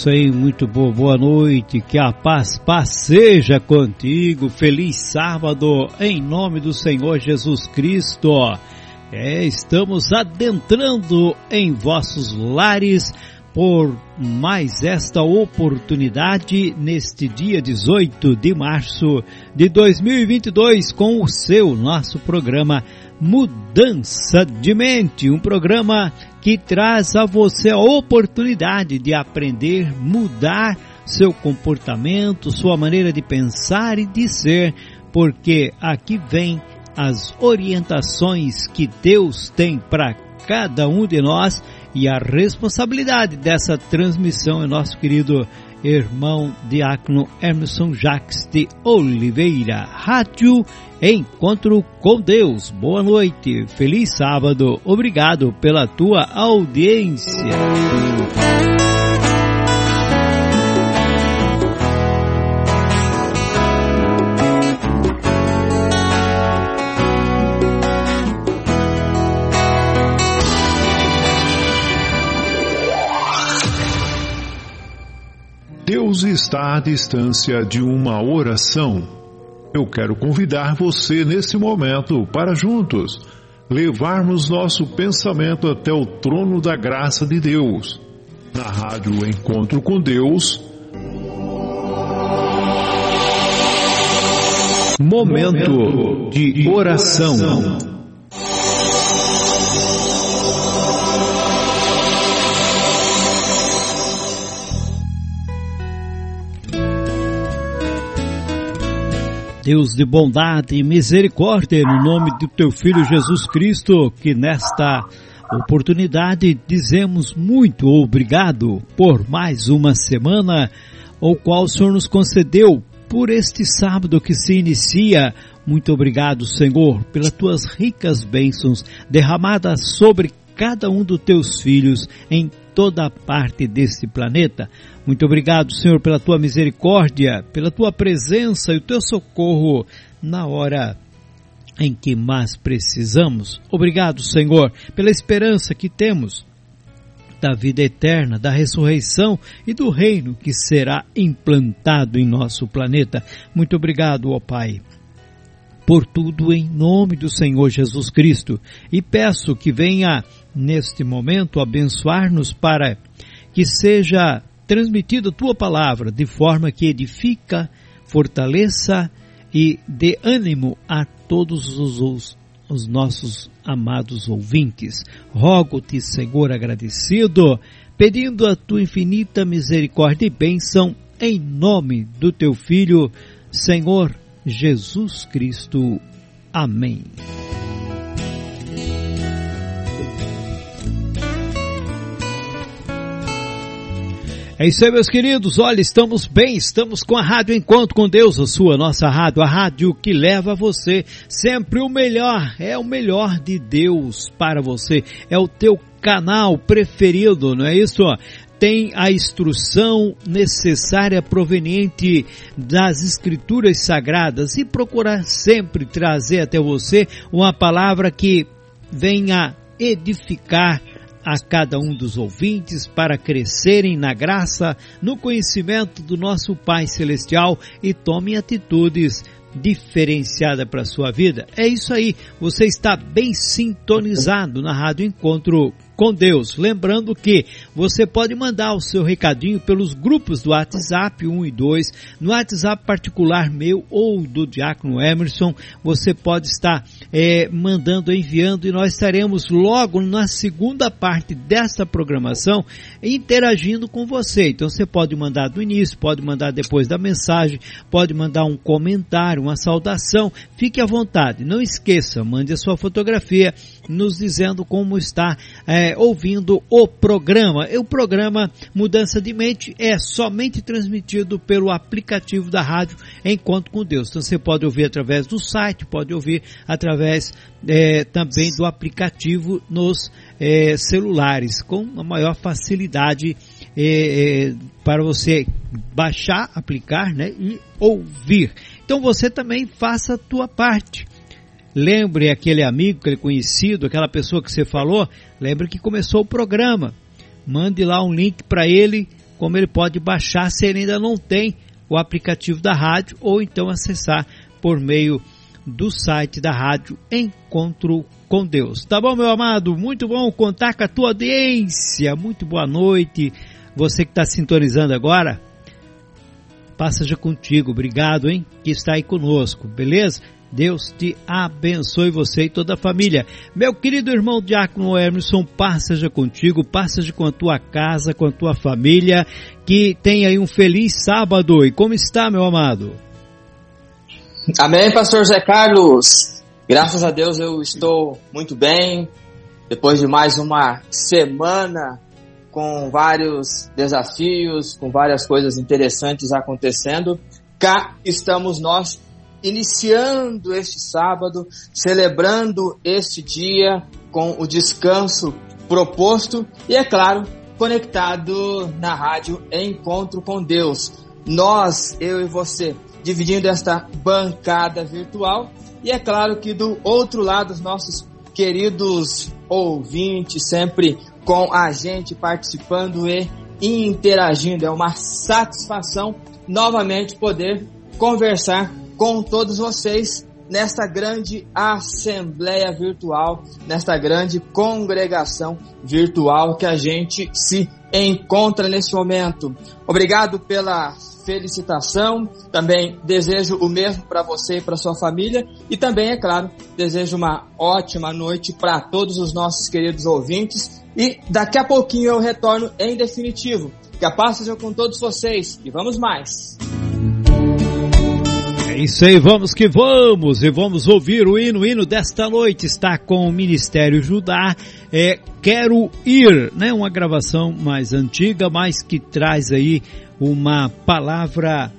Isso aí, muito boa, boa noite, que a paz, paz seja contigo, feliz sábado, em nome do Senhor Jesus Cristo. É, estamos adentrando em vossos lares por mais esta oportunidade neste dia 18 de março de 2022 com o seu nosso programa Mudança de Mente, um programa que traz a você a oportunidade de aprender, mudar seu comportamento, sua maneira de pensar e de ser, porque aqui vem as orientações que Deus tem para cada um de nós e a responsabilidade dessa transmissão é nosso querido irmão diácono Emerson Jacques de Oliveira. Rádio Encontro com Deus. Boa noite, feliz sábado. Obrigado pela tua audiência. Deus está à distância de uma oração. Eu quero convidar você nesse momento para juntos levarmos nosso pensamento até o trono da graça de Deus. Na rádio Encontro com Deus. Momento de oração. Deus de bondade e misericórdia, no nome do teu Filho Jesus Cristo, que nesta oportunidade dizemos muito obrigado por mais uma semana, o qual o Senhor nos concedeu por este sábado que se inicia. Muito obrigado, Senhor, pelas tuas ricas bênçãos derramadas sobre cada um dos teus filhos em toda parte deste planeta. Muito obrigado, Senhor, pela tua misericórdia, pela tua presença e o teu socorro na hora em que mais precisamos. Obrigado, Senhor, pela esperança que temos da vida eterna, da ressurreição e do reino que será implantado em nosso planeta. Muito obrigado, ó Pai por tudo em nome do Senhor Jesus Cristo e peço que venha neste momento abençoar-nos para que seja transmitida a tua palavra de forma que edifica, fortaleça e dê ânimo a todos os, os nossos amados ouvintes. Rogo-te, Senhor, agradecido, pedindo a tua infinita misericórdia e bênção em nome do teu Filho, Senhor Jesus Cristo. Amém. É isso aí, meus queridos. Olha, estamos bem, estamos com a Rádio Encontro com Deus, a sua, nossa rádio, a rádio que leva você sempre o melhor, é o melhor de Deus para você, é o teu canal preferido, não é isso? Tem a instrução necessária proveniente das escrituras sagradas e procurar sempre trazer até você uma palavra que venha edificar a cada um dos ouvintes para crescerem na graça, no conhecimento do nosso Pai Celestial e tomem atitudes diferenciadas para a sua vida. É isso aí, você está bem sintonizado na Rádio Encontro com Deus. Lembrando que você pode mandar o seu recadinho pelos grupos do WhatsApp 1 e 2, no WhatsApp particular meu ou do Diácono Emerson, você pode estar é, mandando, enviando e nós estaremos logo na segunda parte desta programação interagindo com você. Então você pode mandar do início, pode mandar depois da mensagem, pode mandar um comentário, uma saudação, fique à vontade. Não esqueça, mande a sua fotografia nos dizendo como está é, ouvindo o programa. O programa Mudança de Mente é somente transmitido pelo aplicativo da rádio Encontro com Deus. Então você pode ouvir através do site, pode ouvir através é, também do aplicativo nos é, celulares, com a maior facilidade é, é, para você baixar, aplicar né, e ouvir. Então você também faça a tua parte. Lembre aquele amigo, aquele conhecido, aquela pessoa que você falou, lembre que começou o programa. Mande lá um link para ele, como ele pode baixar se ele ainda não tem o aplicativo da rádio ou então acessar por meio do site da rádio Encontro com Deus. Tá bom, meu amado? Muito bom contar com a tua audiência. Muito boa noite. Você que está sintonizando agora, passa já contigo. Obrigado, hein? Que está aí conosco, beleza? Deus te abençoe você e toda a família. Meu querido irmão Diácono Emerson, passeja contigo, passeja com a tua casa, com a tua família, que tenha aí um feliz sábado. E como está, meu amado? Amém, pastor Zé Carlos. Graças a Deus eu estou muito bem. Depois de mais uma semana com vários desafios, com várias coisas interessantes acontecendo, cá estamos nós iniciando este sábado, celebrando este dia com o descanso proposto e, é claro, conectado na rádio Encontro com Deus. Nós, eu e você, dividindo esta bancada virtual e é claro que do outro lado os nossos queridos ouvintes sempre com a gente participando e interagindo. É uma satisfação novamente poder conversar com todos vocês nesta grande assembleia virtual, nesta grande congregação virtual que a gente se encontra nesse momento. Obrigado pela felicitação, também desejo o mesmo para você e para sua família e também, é claro, desejo uma ótima noite para todos os nossos queridos ouvintes e daqui a pouquinho eu retorno em definitivo. Que a paz seja com todos vocês e vamos mais! Isso aí, vamos que vamos e vamos ouvir o hino. O hino desta noite está com o Ministério Judá. É Quero Ir, né? Uma gravação mais antiga, mas que traz aí uma palavra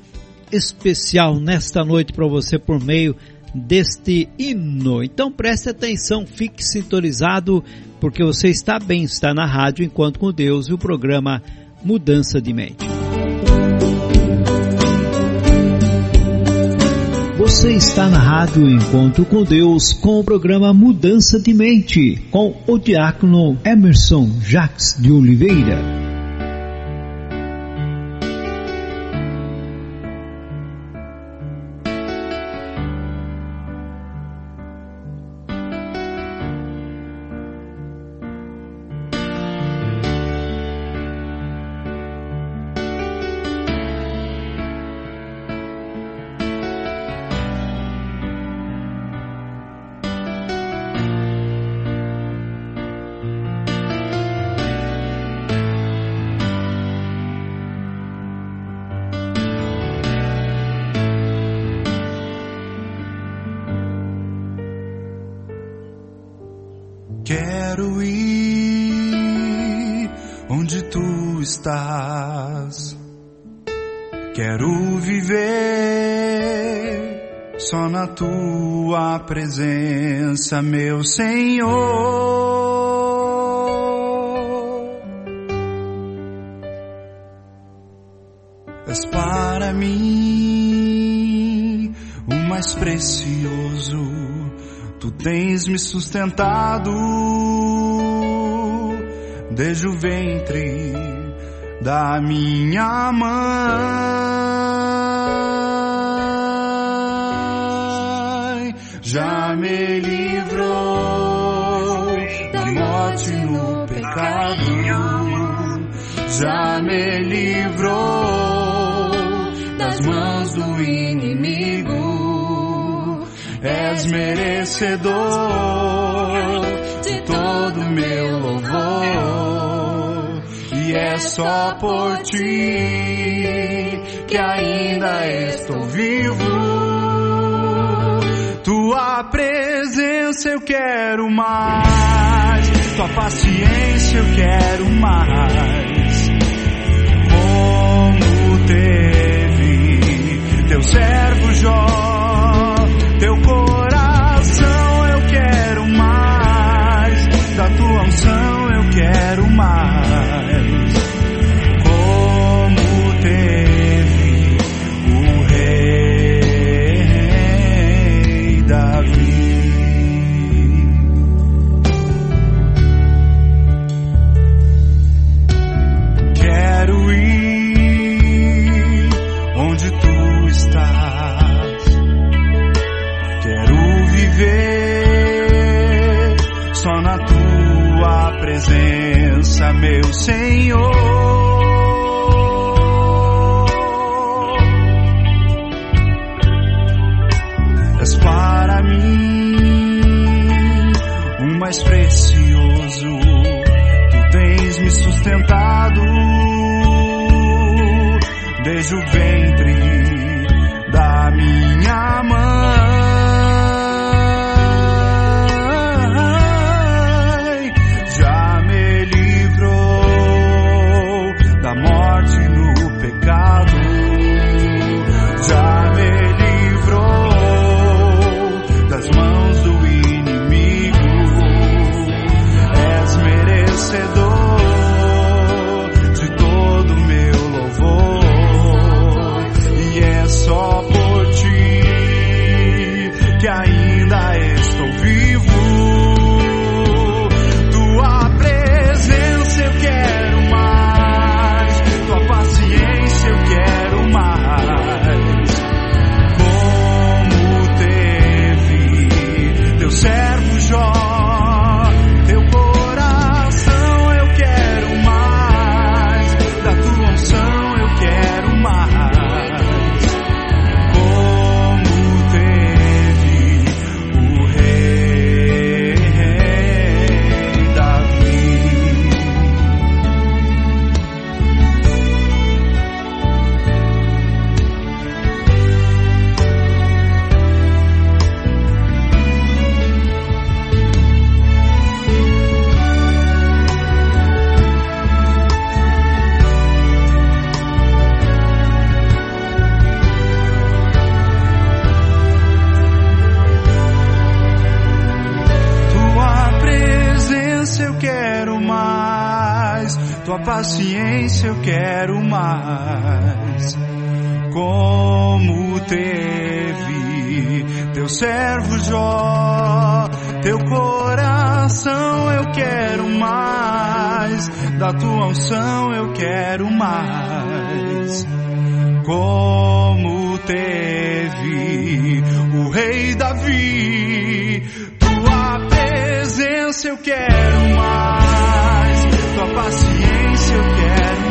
especial nesta noite para você por meio deste hino. Então preste atenção, fique sintonizado, porque você está bem, está na rádio enquanto com Deus e o programa Mudança de Mente. Você está na Rádio Encontro com Deus com o programa Mudança de Mente com o diácono Emerson Jacques de Oliveira. Tua presença, meu Senhor. És para mim o mais precioso. Tu tens me sustentado desde o ventre da minha mãe. Já me livrou da morte no pecado. Já me livrou das mãos do inimigo. És merecedor de todo meu louvor. E é só por ti que ainda estou vivo. Tua presença eu quero mais, tua paciência eu quero mais. Como teve teu servo Jó, teu coração tens eu quero mais. Como teve teu servo Jó, teu coração eu quero mais, da tua unção eu quero mais. Como teve o rei Davi, tua presença eu quero mais, tua paciência eu quero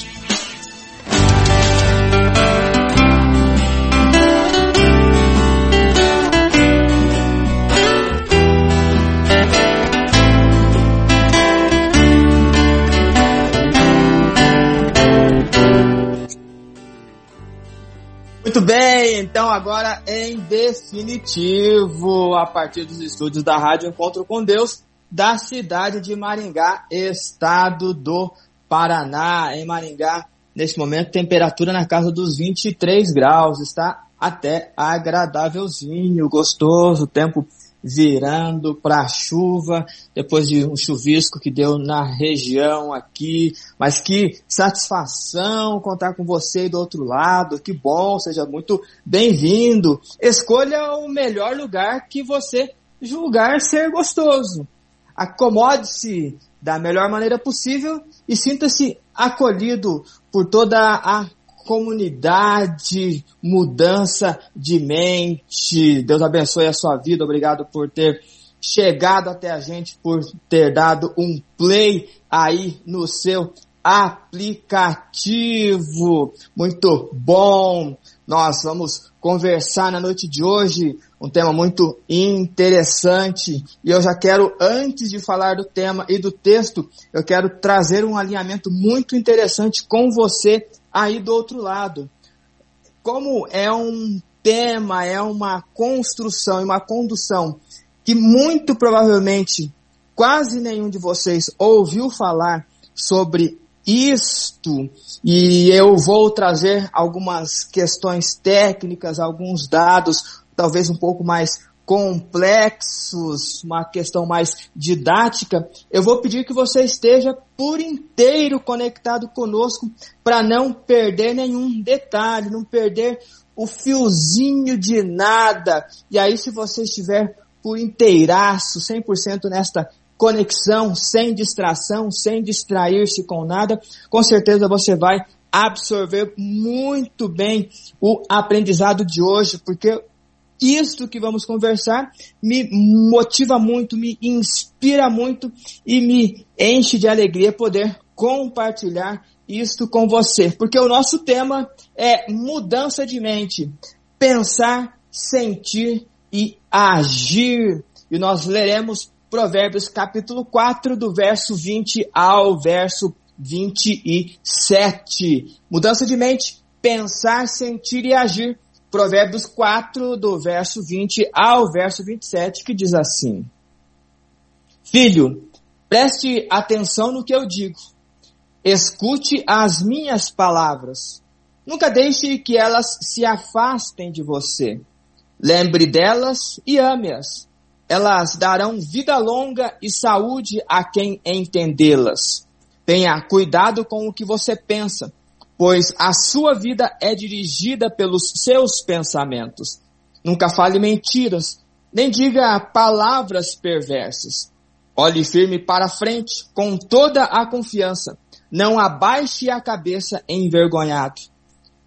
Muito bem, então agora em definitivo, a partir dos estúdios da Rádio Encontro com Deus, da cidade de Maringá, estado do Paraná. Em Maringá, neste momento, temperatura na casa dos 23 graus, está até agradávelzinho, gostoso, tempo virando para chuva, depois de um chuvisco que deu na região aqui, mas que satisfação contar com você do outro lado, que bom, seja muito bem-vindo. Escolha o melhor lugar que você julgar ser gostoso. Acomode-se da melhor maneira possível e sinta-se acolhido por toda a comunidade, mudança de mente. Deus abençoe a sua vida. Obrigado por ter chegado até a gente, por ter dado um play aí no seu aplicativo. Muito bom. Nós vamos conversar na noite de hoje um tema muito interessante e eu já quero, antes de falar do tema e do texto, eu quero trazer um alinhamento muito interessante com você aí do outro lado. Como é um tema, é uma construção e uma condução que muito provavelmente quase nenhum de vocês ouviu falar sobre isto e eu vou trazer algumas questões técnicas, alguns dados, talvez um pouco mais complexos, uma questão mais didática, eu vou pedir que você esteja por inteiro conectado conosco para não perder nenhum detalhe, não perder o fiozinho de nada. E aí, se você estiver por inteiraço, 100% nesta conexão, sem distração, sem distrair-se com nada, com certeza você vai absorver muito bem o aprendizado de hoje, porque isto que vamos conversar me motiva muito, me inspira muito e me enche de alegria poder compartilhar isto com você, porque o nosso tema é mudança de mente, pensar, sentir e agir. E nós leremos Provérbios capítulo 4, do verso 20 ao verso 27. Mudança de mente, pensar, sentir e agir. Provérbios 4, do verso 20 ao verso 27, que diz assim: Filho, preste atenção no que eu digo. Escute as minhas palavras. Nunca deixe que elas se afastem de você. Lembre delas e ame-as elas darão vida longa e saúde a quem entendê-las. Tenha cuidado com o que você pensa, pois a sua vida é dirigida pelos seus pensamentos. Nunca fale mentiras, nem diga palavras perversas. Olhe firme para frente, com toda a confiança. Não abaixe a cabeça envergonhado.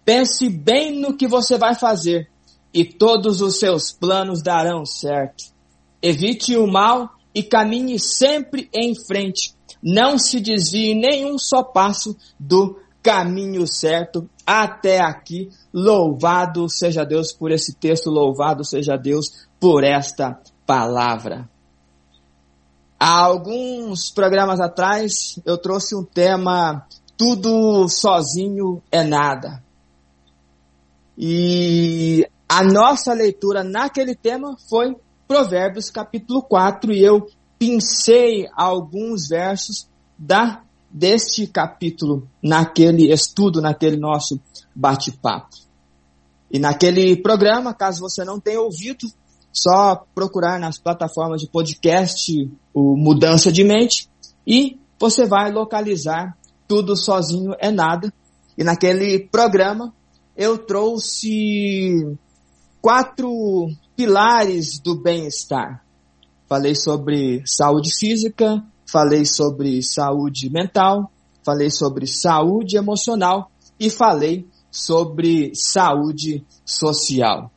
Pense bem no que você vai fazer, e todos os seus planos darão certo. Evite o mal e caminhe sempre em frente. Não se desvie nenhum só passo do caminho certo até aqui. Louvado seja Deus por esse texto, louvado seja Deus por esta palavra. Há alguns programas atrás eu trouxe um tema tudo sozinho é nada. E a nossa leitura naquele tema foi Provérbios capítulo 4 e eu pincei alguns versos da deste capítulo naquele estudo, naquele nosso bate-papo. E naquele programa, caso você não tenha ouvido, só procurar nas plataformas de podcast o Mudança de Mente e você vai localizar tudo sozinho é nada. E naquele programa eu trouxe quatro pilares do bem-estar. Falei sobre saúde física, falei sobre saúde mental, falei sobre saúde emocional e falei sobre saúde social.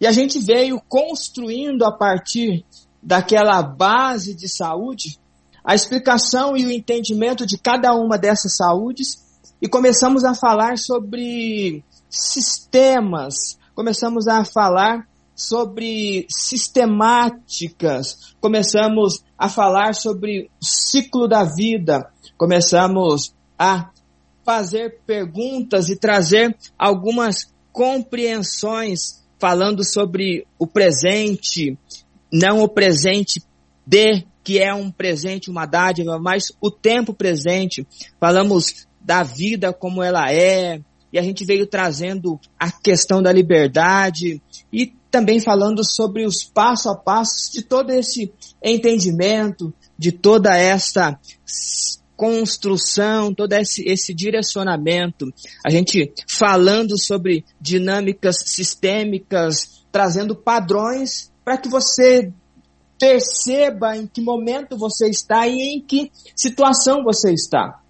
E a gente veio construindo a partir daquela base de saúde a explicação e o entendimento de cada uma dessas saúdes e começamos a falar sobre sistemas, começamos a falar sobre sistemáticas, começamos a falar sobre o ciclo da vida, começamos a fazer perguntas e trazer algumas compreensões falando sobre o presente, não o presente de que é um presente, uma dádiva, mas o tempo presente. Falamos da vida como ela é, e a gente veio trazendo a questão da liberdade e também falando sobre os passo a passo de todo esse entendimento, de toda essa construção, todo esse, esse direcionamento. A gente falando sobre dinâmicas sistêmicas, trazendo padrões para que você perceba em que momento você está e em que situação você está.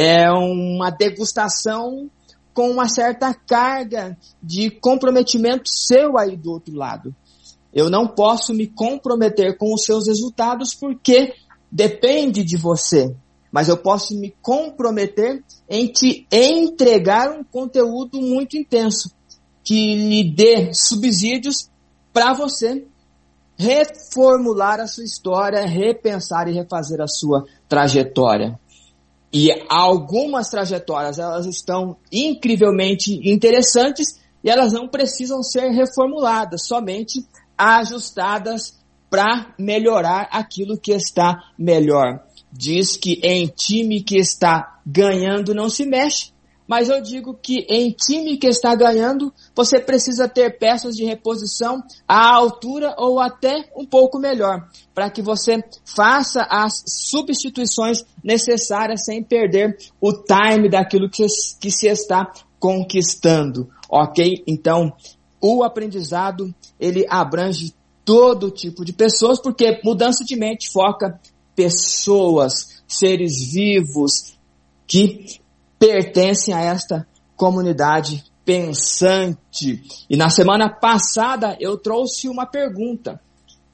É uma degustação com uma certa carga de comprometimento seu aí do outro lado. Eu não posso me comprometer com os seus resultados porque depende de você. Mas eu posso me comprometer em te entregar um conteúdo muito intenso que lhe dê subsídios para você reformular a sua história, repensar e refazer a sua trajetória. E algumas trajetórias, elas estão incrivelmente interessantes e elas não precisam ser reformuladas, somente ajustadas para melhorar aquilo que está melhor. Diz que em time que está ganhando não se mexe, mas eu digo que em time que está ganhando, você precisa ter peças de reposição à altura ou até um pouco melhor, para que você faça as substituições necessárias sem perder o time daquilo que, que se está conquistando, ok? Então, o aprendizado, ele abrange todo tipo de pessoas, porque mudança de mente foca pessoas, seres vivos, que pertencem a esta comunidade pensante. E na semana passada eu trouxe uma pergunta.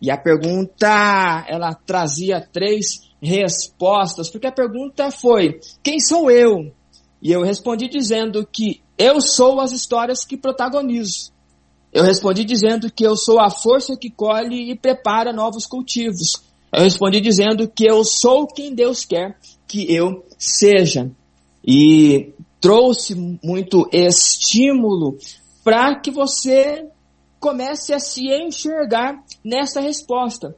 E a pergunta, ela trazia três respostas, porque a pergunta foi: quem sou eu? E eu respondi dizendo que eu sou as histórias que protagonizo. Eu respondi dizendo que eu sou a força que colhe e prepara novos cultivos. Eu respondi dizendo que eu sou quem Deus quer que eu seja e trouxe muito estímulo para que você comece a se enxergar nessa resposta.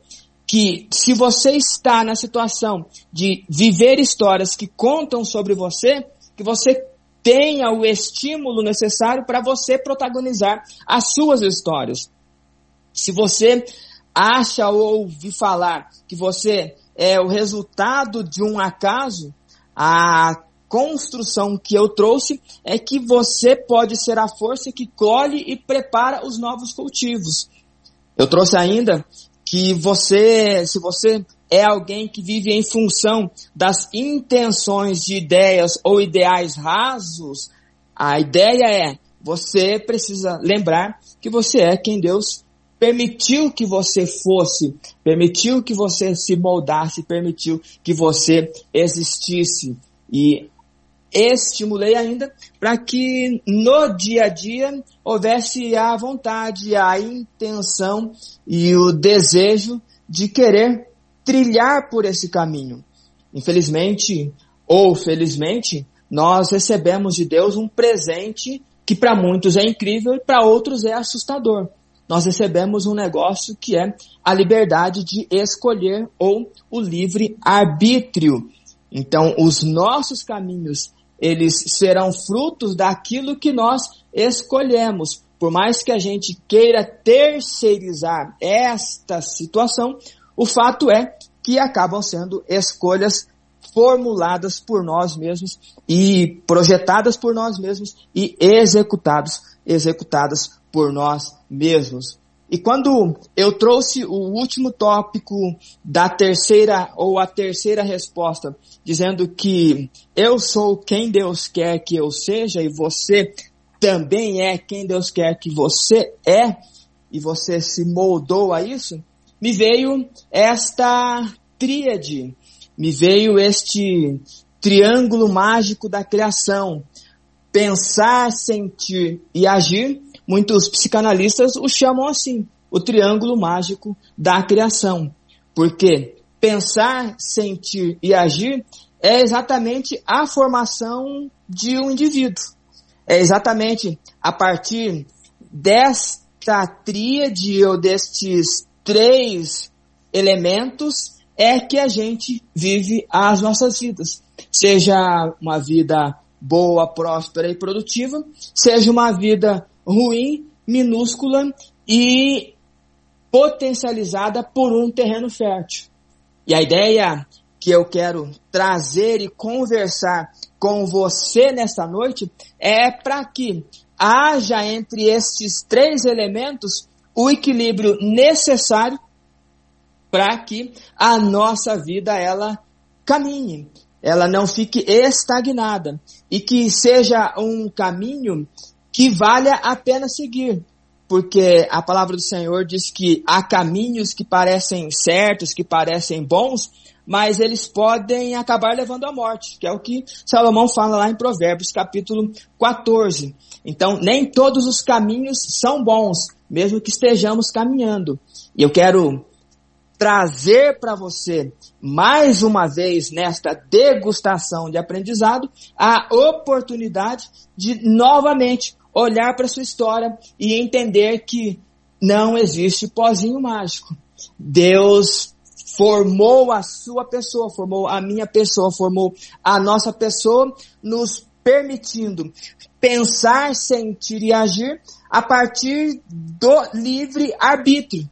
Que se você está na situação de viver histórias que contam sobre você, que você tenha o estímulo necessário para você protagonizar as suas histórias. Se você acha ou ouvir falar que você é o resultado de um acaso, a construção que eu trouxe é que você pode ser a força que colhe e prepara os novos cultivos. Eu trouxe ainda que você, se você é alguém que vive em função das intenções de ideias ou ideais rasos, a ideia é você precisa lembrar que você é quem Deus permitiu que você fosse, permitiu que você se moldasse, permitiu que você existisse. E estimulei ainda para que no dia a dia houvesse a vontade, a intenção e o desejo de querer trilhar por esse caminho. Infelizmente ou felizmente, nós recebemos de Deus um presente que para muitos é incrível e para outros é assustador. Nós recebemos um negócio que é a liberdade de escolher ou o livre arbítrio. Então, os nossos caminhos eles serão frutos daquilo que nós escolhemos. Por mais que a gente queira terceirizar esta situação, o fato é que acabam sendo escolhas formuladas por nós mesmos e projetadas por nós mesmos e executados, executadas por nós mesmos. E quando eu trouxe o último tópico da terceira ou a terceira resposta, dizendo que eu sou quem Deus quer que eu seja e você também é quem Deus quer que você é, e você se moldou a isso, me veio esta tríade, me veio este triângulo mágico da criação. Pensar, sentir e agir, muitos psicanalistas o chamam assim, o triângulo mágico da criação. Porque pensar, sentir e agir é exatamente a formação de um indivíduo. É exatamente a partir desta tríade ou destes três elementos é que a gente vive as nossas vidas. Seja uma vida boa, próspera e produtiva, seja uma vida ruim, minúscula e potencializada por um terreno fértil. E a ideia que eu quero trazer e conversar com você nesta noite é para que haja entre estes três elementos o equilíbrio necessário para que a nossa vida ela caminhe, ela não fique estagnada e que seja um caminho que valha a pena seguir. Porque a palavra do Senhor diz que há caminhos que parecem certos, que parecem bons, mas eles podem acabar levando à morte, que é o que Salomão fala lá em Provérbios, capítulo 14. Então, nem todos os caminhos são bons, mesmo que estejamos caminhando. E eu quero trazer para você, mais uma vez, nesta degustação de aprendizado, a oportunidade de novamente olhar para sua história e entender que não existe pozinho mágico. Deus formou a sua pessoa, formou a minha pessoa, formou a nossa pessoa, nos permitindo pensar, sentir e agir a partir do livre arbítrio.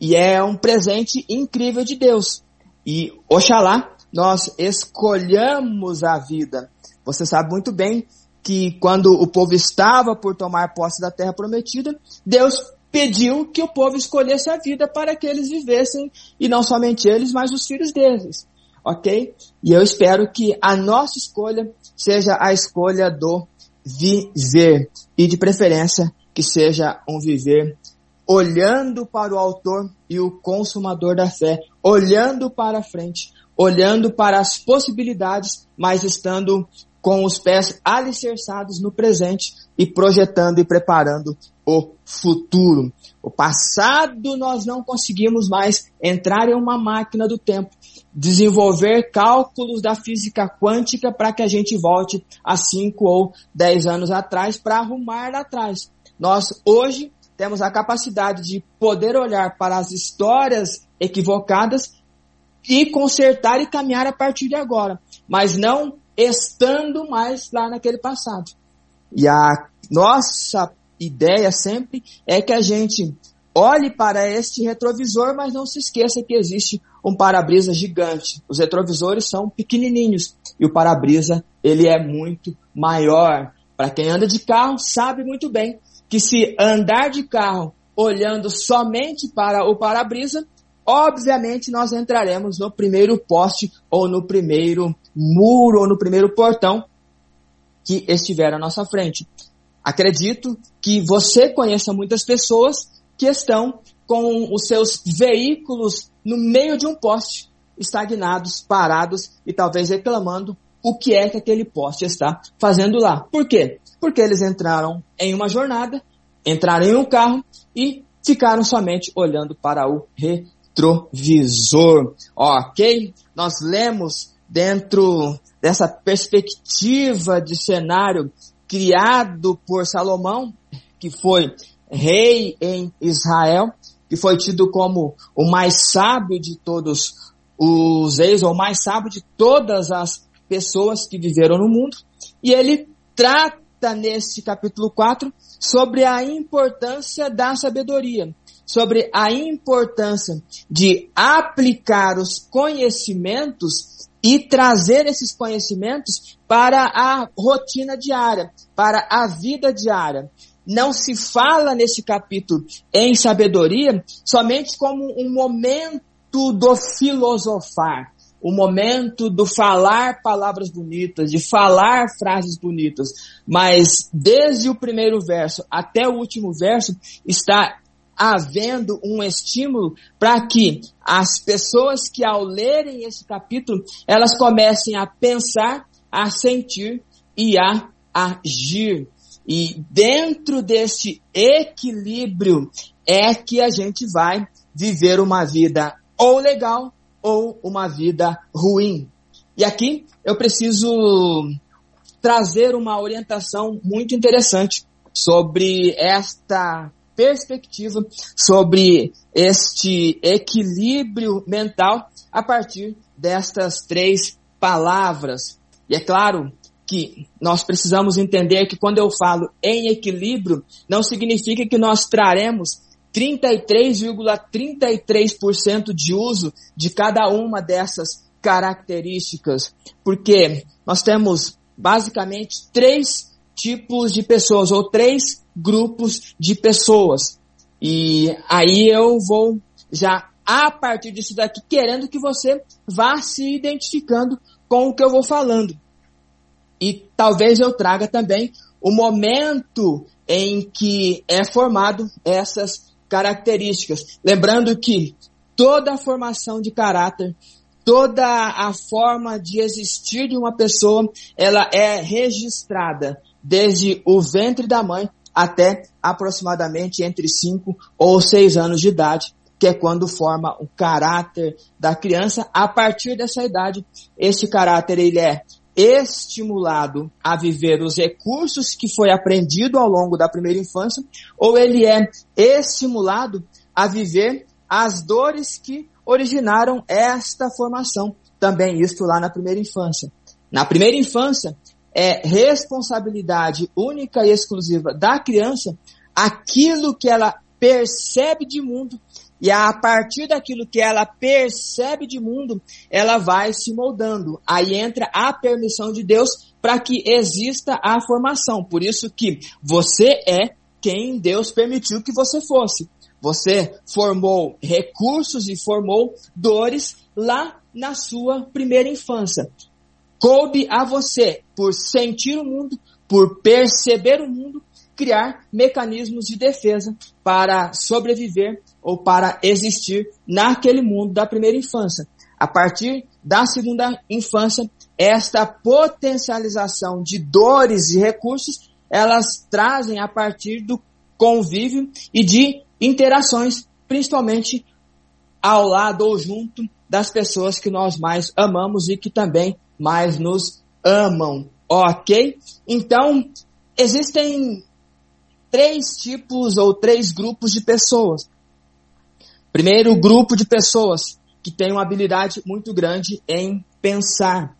E é um presente incrível de Deus. E oxalá nós escolhamos a vida. Você sabe muito bem que quando o povo estava por tomar posse da terra prometida, Deus pediu que o povo escolhesse a vida para que eles vivessem, e não somente eles, mas os filhos deles. Ok? E eu espero que a nossa escolha seja a escolha do viver. E de preferência que seja um viver olhando para o autor e o consumador da fé, olhando para frente, olhando para as possibilidades, mas estando com os pés alicerçados no presente e projetando e preparando o futuro. O passado nós não conseguimos mais entrar em uma máquina do tempo, desenvolver cálculos da física quântica para que a gente volte a cinco ou dez anos atrás para arrumar lá atrás. Nós hoje temos a capacidade de poder olhar para as histórias equivocadas e consertar e caminhar a partir de agora, mas não estando mais lá naquele passado. E a nossa ideia sempre é que a gente olhe para este retrovisor, mas não se esqueça que existe um para-brisa gigante. Os retrovisores são pequenininhos e o para-brisa ele é muito maior. Para quem anda de carro sabe muito bem que se andar de carro olhando somente para o para-brisa, obviamente nós entraremos no primeiro poste ou no primeiro muro ou no primeiro portão que estiver à nossa frente. Acredito que você conheça muitas pessoas que estão com os seus veículos no meio de um poste, estagnados, parados e talvez reclamando o que é que aquele poste está fazendo lá. Por quê? Porque eles entraram em uma jornada, entraram em um carro e ficaram somente olhando para o retrovisor. Ok? Nós lemos dentro dessa perspectiva de cenário criado por Salomão, que foi rei em Israel, que foi tido como o mais sábio de todos os reis, ou o mais sábio de todas as pessoas que viveram no mundo, e ele trata neste capítulo 4 sobre a importância da sabedoria, sobre a importância de aplicar os conhecimentos e trazer esses conhecimentos para a rotina diária, para a vida diária. não se fala neste capítulo em sabedoria somente como um momento do filosofar, o momento do falar palavras bonitas, de falar frases bonitas, mas desde o primeiro verso até o último verso está havendo um estímulo para que as pessoas que ao lerem esse capítulo, elas comecem a pensar, a sentir e a agir. E dentro desse equilíbrio é que a gente vai viver uma vida ou legal ou uma vida ruim. E aqui eu preciso trazer uma orientação muito interessante sobre esta perspectiva, sobre este equilíbrio mental a partir destas três palavras. E é claro que nós precisamos entender que quando eu falo em equilíbrio, não significa que nós traremos 33,33% ,33 de uso de cada uma dessas características, porque nós temos basicamente três tipos de pessoas ou três grupos de pessoas. E aí eu vou já a partir disso daqui querendo que você vá se identificando com o que eu vou falando. E talvez eu traga também o momento em que é formado essas características. Lembrando que toda a formação de caráter, toda a forma de existir de uma pessoa, ela é registrada desde o ventre da mãe até aproximadamente entre 5 ou 6 anos de idade, que é quando forma o caráter da criança. A partir dessa idade, esse caráter ele é estimulado a viver os recursos que foi aprendido ao longo da primeira infância, ou ele é estimulado a viver as dores que originaram esta formação. Também isto lá na primeira infância. Na primeira infância, é responsabilidade única e exclusiva da criança aquilo que ela percebe de mundo e a partir daquilo que ela percebe de mundo, ela vai se moldando. Aí entra a permissão de Deus para que exista a formação. Por isso que você é quem Deus permitiu que você fosse. Você formou recursos e formou dores lá na sua primeira infância. Coube a você, por sentir o mundo, por perceber o mundo, criar mecanismos de defesa para sobreviver ou para existir naquele mundo da primeira infância. A partir da segunda infância, esta potencialização de dores e recursos, elas trazem a partir do convívio e de interações, principalmente ao lado ou junto das pessoas que nós mais amamos e que também mais nos amam, ok? Então, existem três tipos ou três grupos de pessoas. Primeiro grupo de pessoas que tem uma habilidade muito grande em pensar.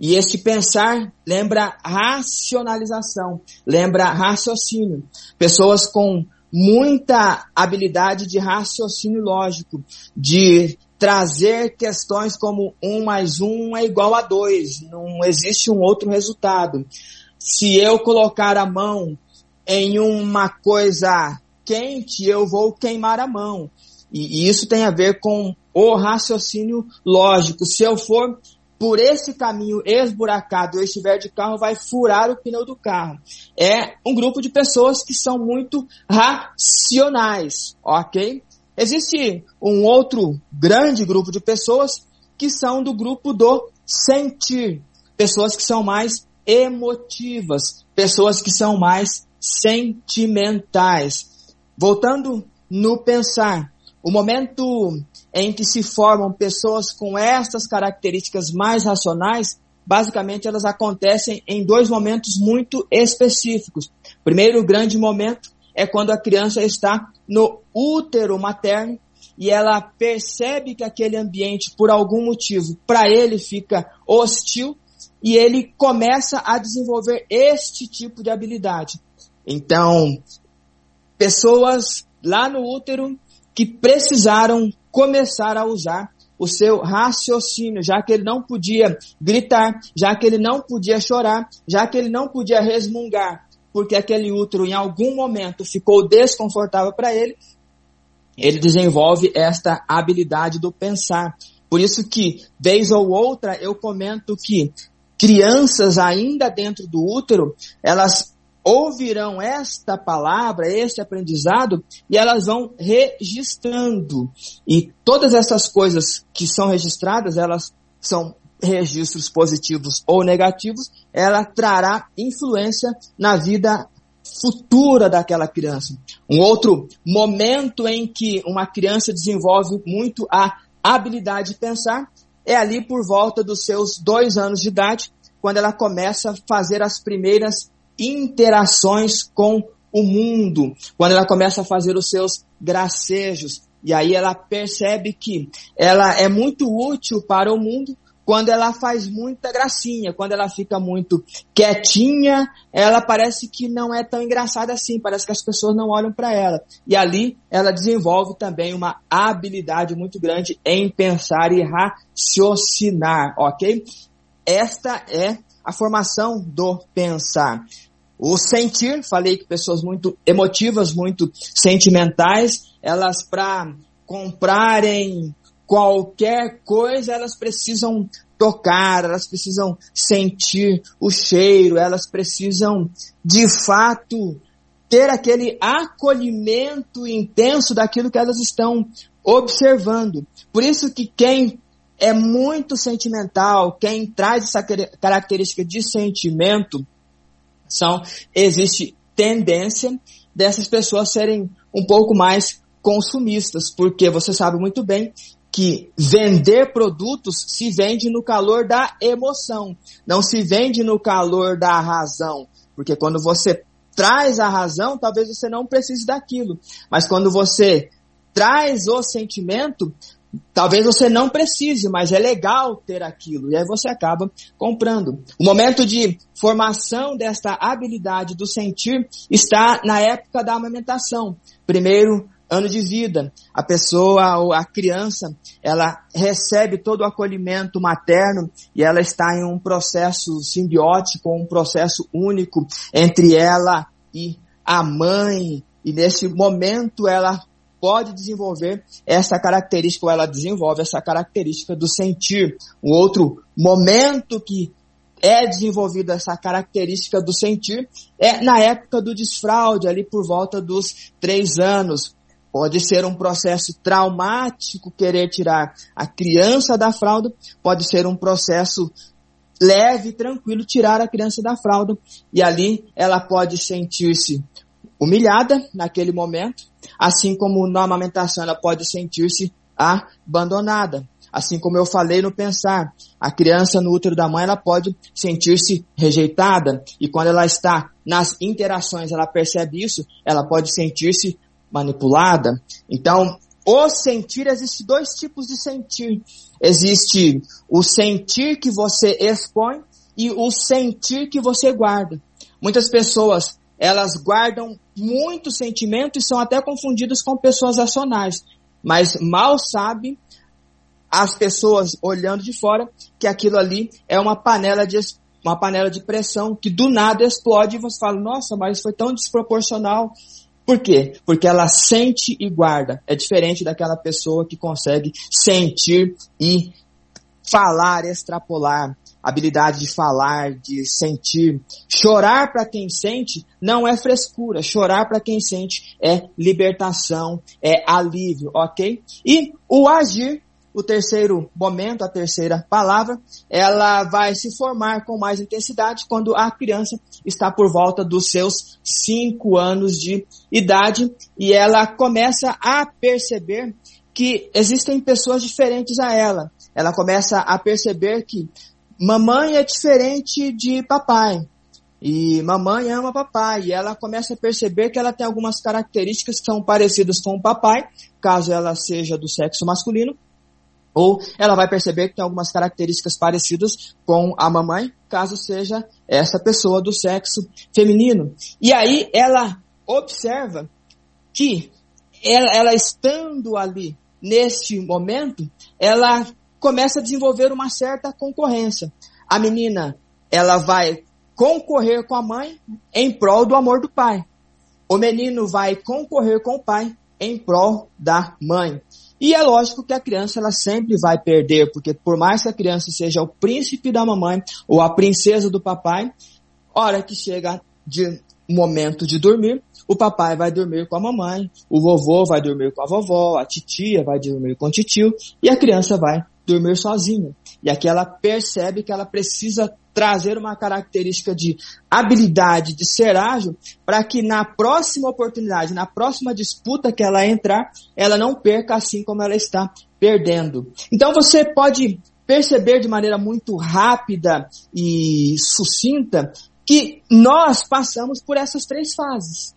E este pensar lembra racionalização, lembra raciocínio. Pessoas com muita habilidade de raciocínio lógico, de trazer questões como um mais um é igual a dois, não existe um outro resultado. Se eu colocar a mão em uma coisa quente, eu vou queimar a mão. E, isso tem a ver com o raciocínio lógico. Se eu for por esse caminho esburacado, eu estiver de carro, vai furar o pneu do carro. É um grupo de pessoas que são muito racionais, ok? Existe um outro grande grupo de pessoas que são do grupo do sentir. Pessoas que são mais emotivas, pessoas que são mais sentimentais. Voltando no pensar, o momento em que se formam pessoas com estas características mais racionais, basicamente elas acontecem em dois momentos muito específicos. Primeiro grande momento é quando a criança está no útero materno e ela percebe que aquele ambiente, por algum motivo, para ele fica hostil e ele começa a desenvolver este tipo de habilidade. Então, pessoas lá no útero que precisaram começar a usar o seu raciocínio, já que ele não podia gritar, já que ele não podia chorar, já que ele não podia resmungar. Porque aquele útero em algum momento ficou desconfortável para ele, ele desenvolve esta habilidade do pensar. Por isso que, vez ou outra, eu comento que crianças ainda dentro do útero, elas ouvirão esta palavra, este aprendizado, e elas vão registrando. E todas essas coisas que são registradas, elas são registros positivos ou negativos, ela trará influência na vida futura daquela criança. Um outro momento em que uma criança desenvolve muito a habilidade de pensar é ali por volta dos seus dois anos de idade, quando ela começa a fazer as primeiras interações com o mundo, quando ela começa a fazer os seus gracejos. E aí ela percebe que ela é muito útil para o mundo quando ela faz muita gracinha, quando ela fica muito quietinha, ela parece que não é tão engraçada assim, parece que as pessoas não olham para ela. E ali ela desenvolve também uma habilidade muito grande em pensar e raciocinar, ok? Esta é a formação do pensar. O sentir, falei que pessoas muito emotivas, muito sentimentais, elas para comprarem qualquer coisa, elas precisam tocar, elas precisam sentir o cheiro, elas precisam de fato ter aquele acolhimento intenso daquilo que elas estão observando. Por isso que quem é muito sentimental, quem traz essa característica de sentimento, são, existe tendência dessas pessoas serem um pouco mais consumistas, porque você sabe muito bem que vender produtos se vende no calor da emoção, não se vende no calor da razão, porque quando você traz a razão, talvez você não precise daquilo, mas quando você traz o sentimento, Talvez você não precise, mas é legal ter aquilo. E aí você acaba comprando. O momento de formação desta habilidade do sentir está na época da amamentação. Primeiro ano de vida. A pessoa a criança, ela recebe todo o acolhimento materno e ela está em um processo simbiótico, um processo único entre ela e a mãe. E nesse momento ela pode desenvolver essa característica, ou ela desenvolve essa característica do sentir. Um outro momento que é desenvolvida essa característica do sentir é na época do desfraude, ali por volta dos três anos. Pode ser um processo traumático querer tirar a criança da fralda, pode ser um processo leve, tranquilo, tirar a criança da fralda. E ali ela pode sentir-se humilhada naquele momento, assim como na amamentação ela pode sentir-se abandonada. Assim como eu falei no pensar, a criança no útero da mãe ela pode sentir-se rejeitada e quando ela está nas interações ela percebe isso, ela pode sentir-se manipulada. Então, o sentir existe dois tipos de sentir. Existe o sentir que você expõe e o sentir que você guarda. Muitas pessoas elas guardam muito sentimento e são até confundidas com pessoas racionais. Mas mal sabe as pessoas olhando de fora que aquilo ali é uma panela de uma panela de pressão que do nada explode e você fala, nossa, mas foi tão desproporcional. Por quê? Porque ela sente e guarda. É diferente daquela pessoa que consegue sentir e falar, extrapolar habilidade de falar, de sentir. Chorar para quem sente não é frescura. Chorar para quem sente é libertação, é alívio, ok? E o agir, o terceiro momento, a terceira palavra, ela vai se formar com mais intensidade quando a criança está por volta dos seus cinco anos de idade e ela começa a perceber que existem pessoas diferentes a ela. Ela começa a perceber que mamãe é diferente de papai. E mamãe ama papai. E ela começa a perceber que ela tem algumas características que são parecidas com o papai, caso ela seja do sexo masculino. Ou ela vai perceber que tem algumas características parecidas com a mamãe, caso seja essa pessoa do sexo feminino. E aí ela observa que ela, ela estando ali neste momento, ela começa a desenvolver uma certa concorrência. A menina, ela vai concorrer com a mãe em prol do amor do pai. O menino vai concorrer com o pai em prol da mãe. E é lógico que a criança ela sempre vai perder, porque por mais que a criança seja o príncipe da mamãe ou a princesa do papai, hora que chega de momento de dormir, o papai vai dormir com a mamãe, o vovô vai dormir com a vovó, a titia vai dormir com o titio e a criança vai dormir sozinha. E aqui ela percebe que ela precisa trazer uma característica de habilidade, de ser ágil, para que na próxima oportunidade, na próxima disputa que ela entrar, ela não perca assim como ela está perdendo. Então você pode perceber de maneira muito rápida e sucinta que nós passamos por essas três fases.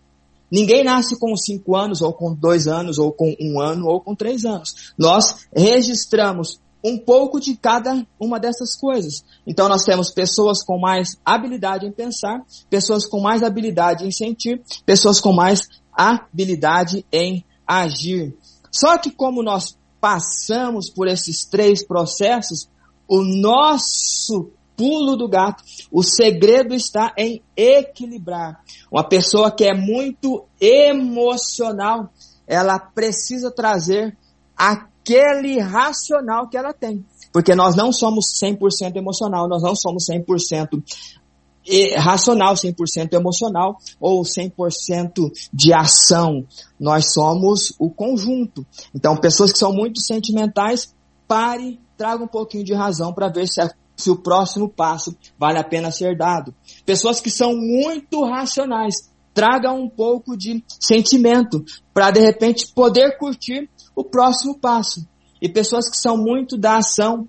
Ninguém nasce com cinco anos, ou com dois anos, ou com um ano, ou com três anos. Nós registramos um pouco de cada uma dessas coisas. Então nós temos pessoas com mais habilidade em pensar, pessoas com mais habilidade em sentir, pessoas com mais habilidade em agir. Só que como nós passamos por esses três processos, o nosso pulo do gato, o segredo está em equilibrar. Uma pessoa que é muito emocional, ela precisa trazer a aquele racional que ela tem. Porque nós não somos 100% emocional, nós não somos 100% racional, 100% emocional ou 100% de ação. Nós somos o conjunto. Então, pessoas que são muito sentimentais, pare, traga um pouquinho de razão para ver se, a, se o próximo passo vale a pena ser dado. Pessoas que são muito racionais, traga um pouco de sentimento para de repente poder curtir o próximo passo. E pessoas que são muito da ação,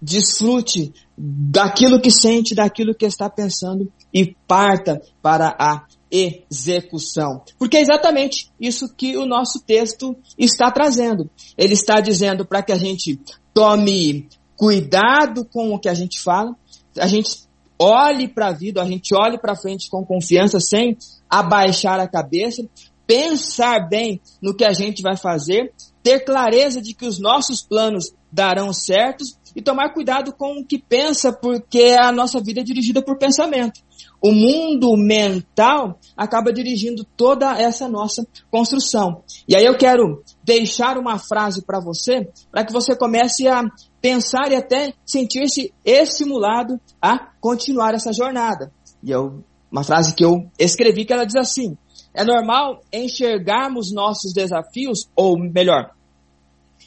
desfrute daquilo que sente, daquilo que está pensando e parta para a execução. Porque é exatamente isso que o nosso texto está trazendo. Ele está dizendo para que a gente tome cuidado com o que a gente fala, a gente olhe para a vida, a gente olhe para frente com confiança, sem abaixar a cabeça, pensar bem no que a gente vai fazer, ter clareza de que os nossos planos darão certos e tomar cuidado com o que pensa, porque a nossa vida é dirigida por pensamento. O mundo mental acaba dirigindo toda essa nossa construção. E aí eu quero deixar uma frase para você, para que você comece a pensar e até sentir-se estimulado a continuar essa jornada. E eu, uma frase que eu escrevi que ela diz assim: é normal enxergarmos nossos desafios, ou melhor,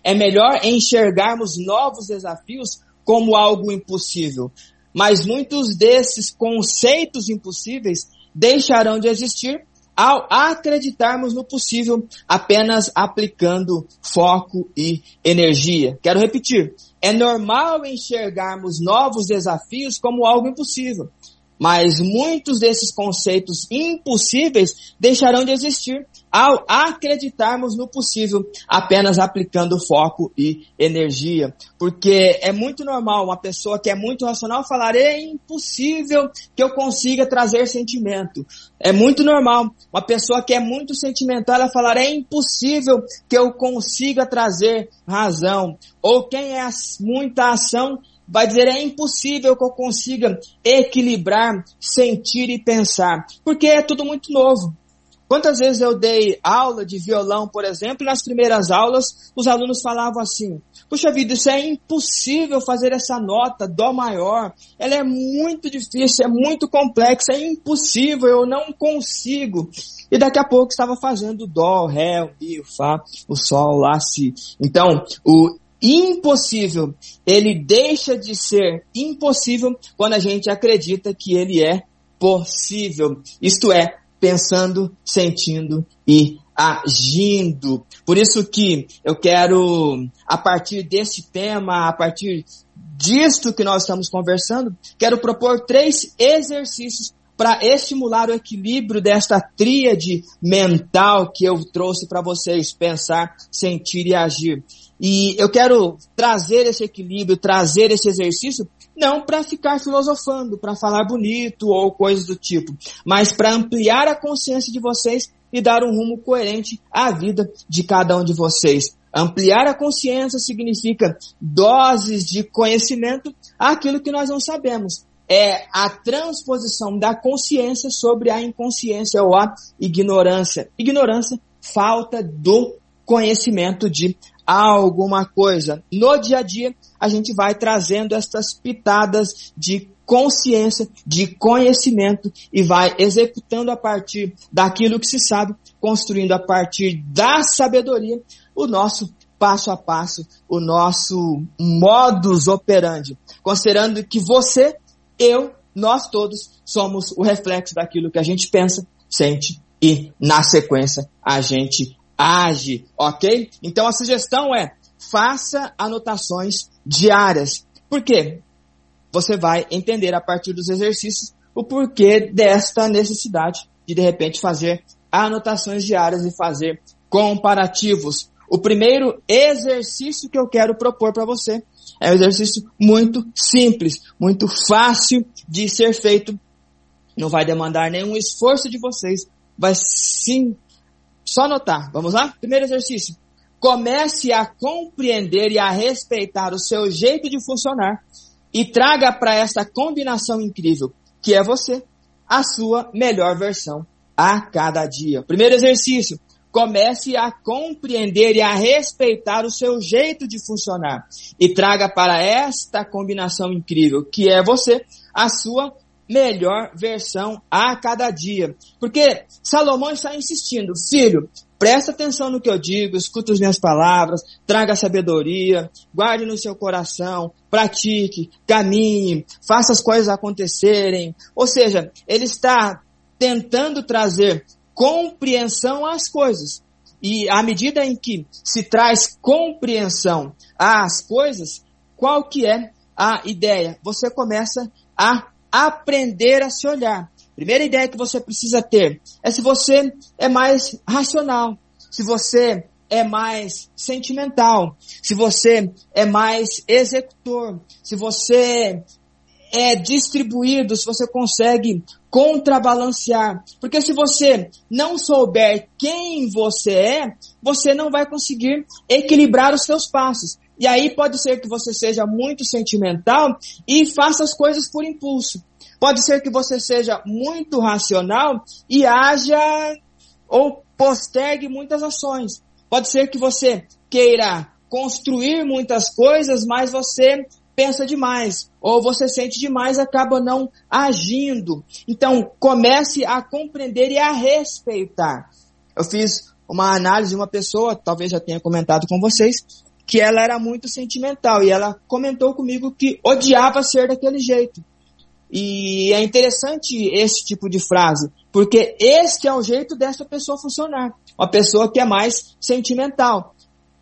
é melhor enxergarmos novos desafios como algo impossível. Mas muitos desses conceitos impossíveis deixarão de existir ao acreditarmos no possível apenas aplicando foco e energia. Quero repetir. É normal enxergarmos novos desafios como algo impossível. Mas muitos desses conceitos impossíveis deixarão de existir ao acreditarmos no possível, apenas aplicando foco e energia. Porque é muito normal uma pessoa que é muito racional falar é impossível que eu consiga trazer sentimento. É muito normal uma pessoa que é muito sentimental falar é impossível que eu consiga trazer razão. Ou quem é muita ação vai dizer é impossível que eu consiga equilibrar, sentir e pensar, porque é tudo muito novo. Quantas vezes eu dei aula de violão, por exemplo, e nas primeiras aulas os alunos falavam assim: Puxa vida, isso é impossível fazer essa nota dó maior. Ela é muito difícil, é muito complexa, é impossível, eu não consigo. E daqui a pouco estava fazendo dó, ré, o mi, o fá, o sol, lá, si. Então, o impossível, ele deixa de ser impossível quando a gente acredita que ele é possível. Isto é, pensando, sentindo e agindo. Por isso que eu quero, a partir desse tema, a partir disto que nós estamos conversando, quero propor três exercícios para estimular o equilíbrio desta tríade mental que eu trouxe para vocês pensar, sentir e agir. E eu quero trazer esse equilíbrio, trazer esse exercício, não para ficar filosofando, para falar bonito ou coisas do tipo, mas para ampliar a consciência de vocês e dar um rumo coerente à vida de cada um de vocês. Ampliar a consciência significa doses de conhecimento àquilo que nós não sabemos. é a transposição da consciência sobre a inconsciência ou a ignorância. Ignorância, falta do conhecimento de alguma coisa. No dia a dia, a gente vai trazendo estas pitadas de consciência, de conhecimento e vai executando a partir daquilo que se sabe, construindo a partir da sabedoria o nosso passo a passo, o nosso modus operandi, considerando que você, eu, nós todos somos o reflexo daquilo que a gente pensa, sente e na sequência a gente age, ok? Então a sugestão é faça anotações diárias. Por quê? Você vai entender a partir dos exercícios o porquê desta necessidade de de repente fazer anotações diárias e fazer comparativos. O primeiro exercício que eu quero propor para você é um exercício muito simples, muito fácil de ser feito. Não vai demandar nenhum esforço de vocês, vai sim só anotar. Vamos lá? Primeiro exercício. Comece a compreender e a respeitar o seu jeito de funcionar e traga para essa combinação incrível que é você a sua melhor versão a cada dia. Primeiro exercício. Comece a compreender e a respeitar o seu jeito de funcionar e traga para esta combinação incrível que é você a sua melhor versão a cada dia. Porque Salomão está insistindo, filho, presta atenção no que eu digo, escuta as minhas palavras, traga sabedoria, guarde no seu coração, pratique, caminhe, faça as coisas acontecerem. Ou seja, ele está tentando trazer compreensão às coisas. E à medida em que se traz compreensão às coisas, qual que é a ideia? Você começa a aprender a se olhar. Primeira ideia que você precisa ter é se você é mais racional, se você é mais sentimental, se você é mais executor, se você é distribuído, se você consegue contrabalancear. Porque se você não souber quem você é, você não vai conseguir equilibrar os seus passos. E aí pode ser que você seja muito sentimental e faça as coisas por impulso. Pode ser que você seja muito racional e haja ou postergue muitas ações. Pode ser que você queira construir muitas coisas, mas você pensa demais, ou você sente demais acaba não agindo. Então, comece a compreender e a respeitar. Eu fiz uma análise de uma pessoa, talvez já tenha comentado com vocês, que ela era muito sentimental e ela comentou comigo que odiava ser daquele jeito. E é interessante esse tipo de frase, porque este é o jeito dessa pessoa funcionar. Uma pessoa que é mais sentimental.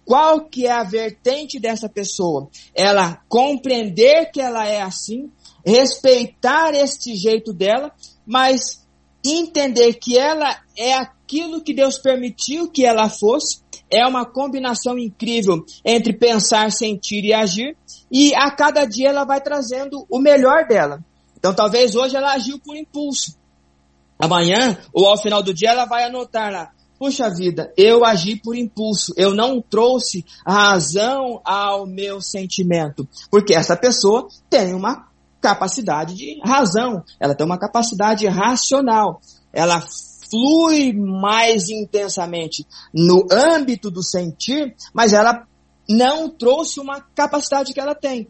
Qual que é a vertente dessa pessoa? Ela compreender que ela é assim, respeitar este jeito dela, mas entender que ela é aquilo que Deus permitiu que ela fosse, é uma combinação incrível entre pensar, sentir e agir, e a cada dia ela vai trazendo o melhor dela. Então talvez hoje ela agiu por impulso. Amanhã, ou ao final do dia, ela vai anotar lá. Puxa vida, eu agi por impulso, eu não trouxe razão ao meu sentimento. Porque essa pessoa tem uma capacidade de razão, ela tem uma capacidade racional. Ela flui mais intensamente no âmbito do sentir, mas ela não trouxe uma capacidade que ela tem.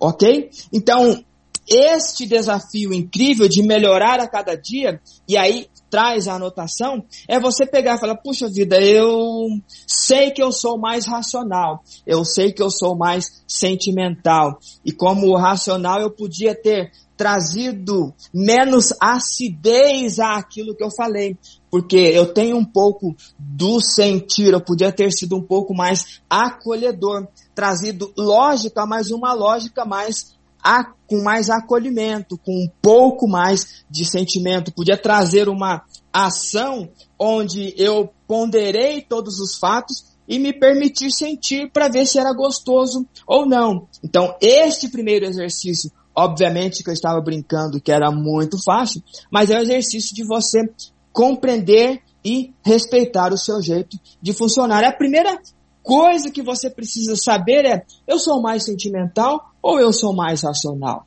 Ok? Então, este desafio incrível de melhorar a cada dia, e aí traz a anotação, é você pegar e falar, puxa vida, eu sei que eu sou mais racional, eu sei que eu sou mais sentimental, e como racional eu podia ter trazido menos acidez àquilo que eu falei, porque eu tenho um pouco do sentir, eu podia ter sido um pouco mais acolhedor, trazido lógica, mas uma lógica mais a, com mais acolhimento, com um pouco mais de sentimento. Podia trazer uma ação onde eu ponderei todos os fatos e me permitir sentir para ver se era gostoso ou não. Então, este primeiro exercício, obviamente que eu estava brincando que era muito fácil, mas é um exercício de você compreender e respeitar o seu jeito de funcionar. A primeira coisa que você precisa saber é: eu sou mais sentimental ou eu sou mais racional?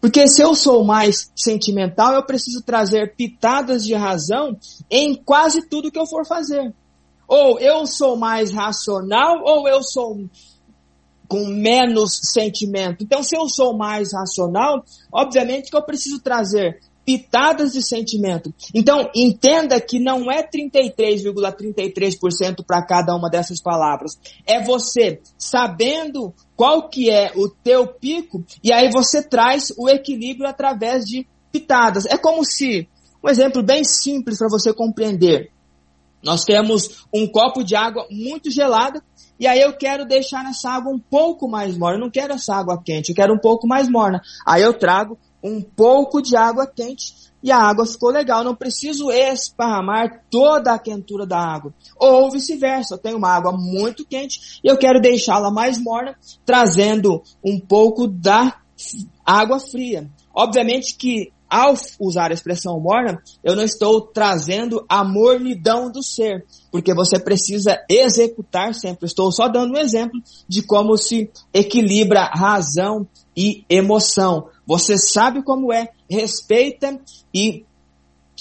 Porque se eu sou mais sentimental, eu preciso trazer pitadas de razão em quase tudo que eu for fazer. Ou eu sou mais racional, ou eu sou com menos sentimento. Então, se eu sou mais racional, obviamente que eu preciso trazer pitadas de sentimento. Então, entenda que não é 33,33% ,33 para cada uma dessas palavras. É você sabendo qual que é o teu pico e aí você traz o equilíbrio através de pitadas. É como se, um exemplo bem simples para você compreender. Nós temos um copo de água muito gelada e aí eu quero deixar essa água um pouco mais morna. Eu não quero essa água quente, eu quero um pouco mais morna. Aí eu trago um pouco de água quente e a água ficou legal. Não preciso esparramar toda a quentura da água. Ou vice-versa, eu tenho uma água muito quente e eu quero deixá-la mais morna, trazendo um pouco da água fria. Obviamente que ao usar a expressão morna, eu não estou trazendo a mornidão do ser, porque você precisa executar sempre. Estou só dando um exemplo de como se equilibra razão e emoção. Você sabe como é, respeita e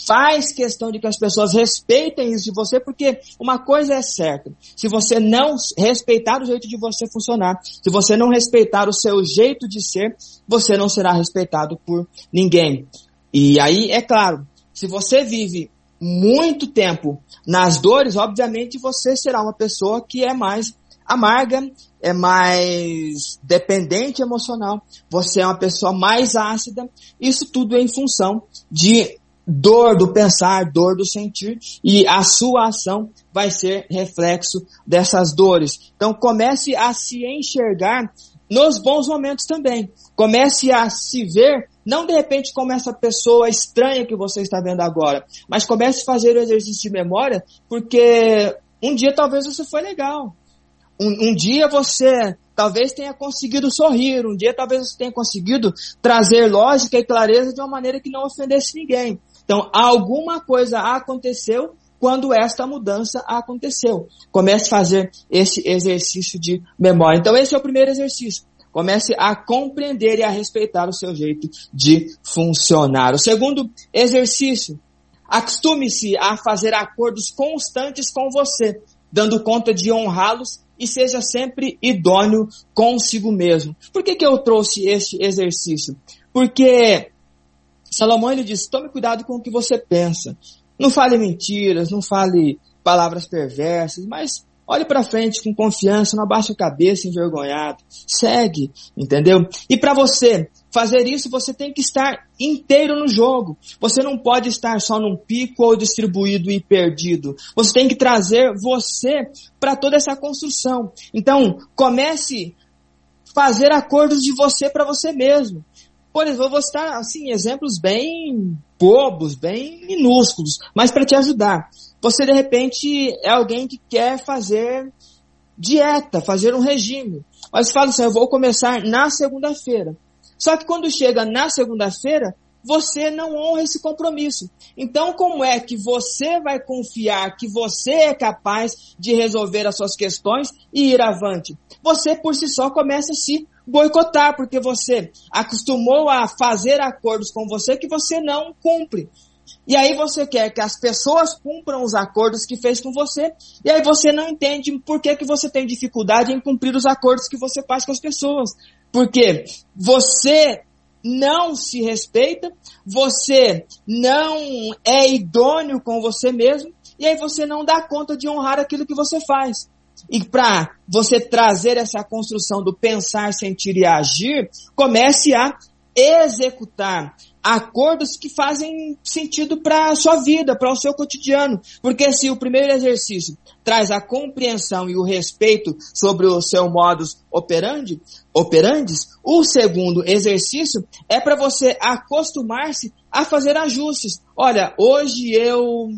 faz questão de que as pessoas respeitem isso de você, porque uma coisa é certa: se você não respeitar o jeito de você funcionar, se você não respeitar o seu jeito de ser, você não será respeitado por ninguém. E aí, é claro, se você vive muito tempo nas dores, obviamente você será uma pessoa que é mais amarga, é mais dependente emocional, você é uma pessoa mais ácida, isso tudo é em função de dor do pensar, dor do sentir, e a sua ação vai ser reflexo dessas dores. Então comece a se enxergar nos bons momentos também. Comece a se ver, não de repente como essa pessoa estranha que você está vendo agora, mas comece a fazer o exercício de memória, porque um dia talvez você foi legal. Um, um dia você talvez tenha conseguido sorrir, um dia talvez você tenha conseguido trazer lógica e clareza de uma maneira que não ofendesse ninguém. Então, alguma coisa aconteceu quando esta mudança aconteceu. Comece a fazer esse exercício de memória. Então, esse é o primeiro exercício. Comece a compreender e a respeitar o seu jeito de funcionar. O segundo exercício, acostume-se a fazer acordos constantes com você, dando conta de honrá-los e seja sempre idôneo consigo mesmo. Por que, que eu trouxe este exercício? Porque Salomão ele diz: tome cuidado com o que você pensa. Não fale mentiras, não fale palavras perversas, mas olhe para frente com confiança, não abaixe a cabeça envergonhado. Segue, entendeu? E para você fazer isso, você tem que estar inteiro no jogo. Você não pode estar só num pico ou distribuído e perdido. Você tem que trazer você para toda essa construção. Então, comece fazer acordos de você para você mesmo. Por exemplo, eu vou citar assim, exemplos bem bobos, bem minúsculos, mas para te ajudar. Você de repente é alguém que quer fazer dieta, fazer um regime. Mas fala assim, eu vou começar na segunda-feira. Só que quando chega na segunda-feira, você não honra esse compromisso. Então, como é que você vai confiar que você é capaz de resolver as suas questões e ir avante? Você, por si só, começa a se boicotar, porque você acostumou a fazer acordos com você que você não cumpre. E aí você quer que as pessoas cumpram os acordos que fez com você, e aí você não entende por que, que você tem dificuldade em cumprir os acordos que você faz com as pessoas. Porque você não se respeita, você não é idôneo com você mesmo, e aí você não dá conta de honrar aquilo que você faz. E para você trazer essa construção do pensar, sentir e agir, comece a executar acordos que fazem sentido para a sua vida, para o seu cotidiano. Porque se o primeiro exercício traz a compreensão e o respeito sobre o seu modus operandi, operandes, o segundo exercício é para você acostumar-se a fazer ajustes. Olha, hoje eu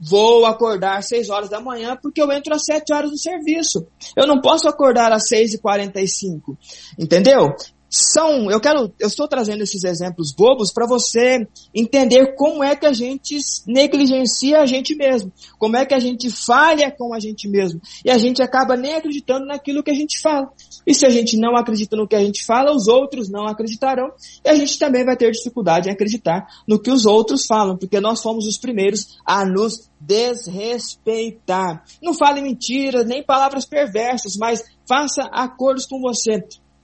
vou acordar às 6 horas da manhã porque eu entro às 7 horas no serviço. Eu não posso acordar às 6 e 45 Entendeu? São, eu quero, eu estou trazendo esses exemplos bobos para você entender como é que a gente negligencia a gente mesmo, como é que a gente falha com a gente mesmo, e a gente acaba nem acreditando naquilo que a gente fala. E se a gente não acredita no que a gente fala, os outros não acreditarão, e a gente também vai ter dificuldade em acreditar no que os outros falam, porque nós fomos os primeiros a nos desrespeitar. Não fale mentiras, nem palavras perversas, mas faça acordos com você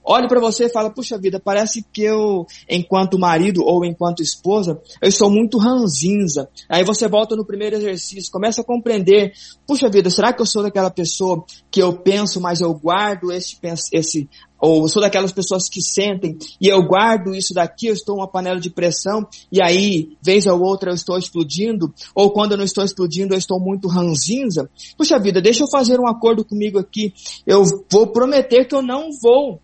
olhe para você e fala, puxa vida, parece que eu, enquanto marido ou enquanto esposa, eu sou muito ranzinza. Aí você volta no primeiro exercício, começa a compreender, puxa vida, será que eu sou daquela pessoa que eu penso, mas eu guardo esse, esse ou sou daquelas pessoas que sentem e eu guardo isso daqui, eu estou uma panela de pressão e aí, vez ou outra, eu estou explodindo, ou quando eu não estou explodindo, eu estou muito ranzinza. Puxa vida, deixa eu fazer um acordo comigo aqui. Eu vou prometer que eu não vou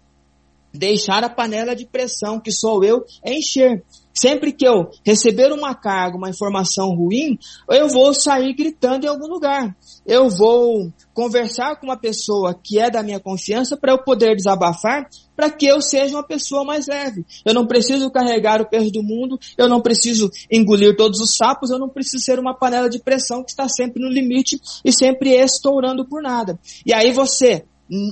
deixar a panela de pressão, que sou eu, encher. Sempre que eu receber uma carga, uma informação ruim, eu vou sair gritando em algum lugar. Eu vou conversar com uma pessoa que é da minha confiança para eu poder desabafar, para que eu seja uma pessoa mais leve. Eu não preciso carregar o peso do mundo, eu não preciso engolir todos os sapos, eu não preciso ser uma panela de pressão que está sempre no limite e sempre estourando por nada. E aí você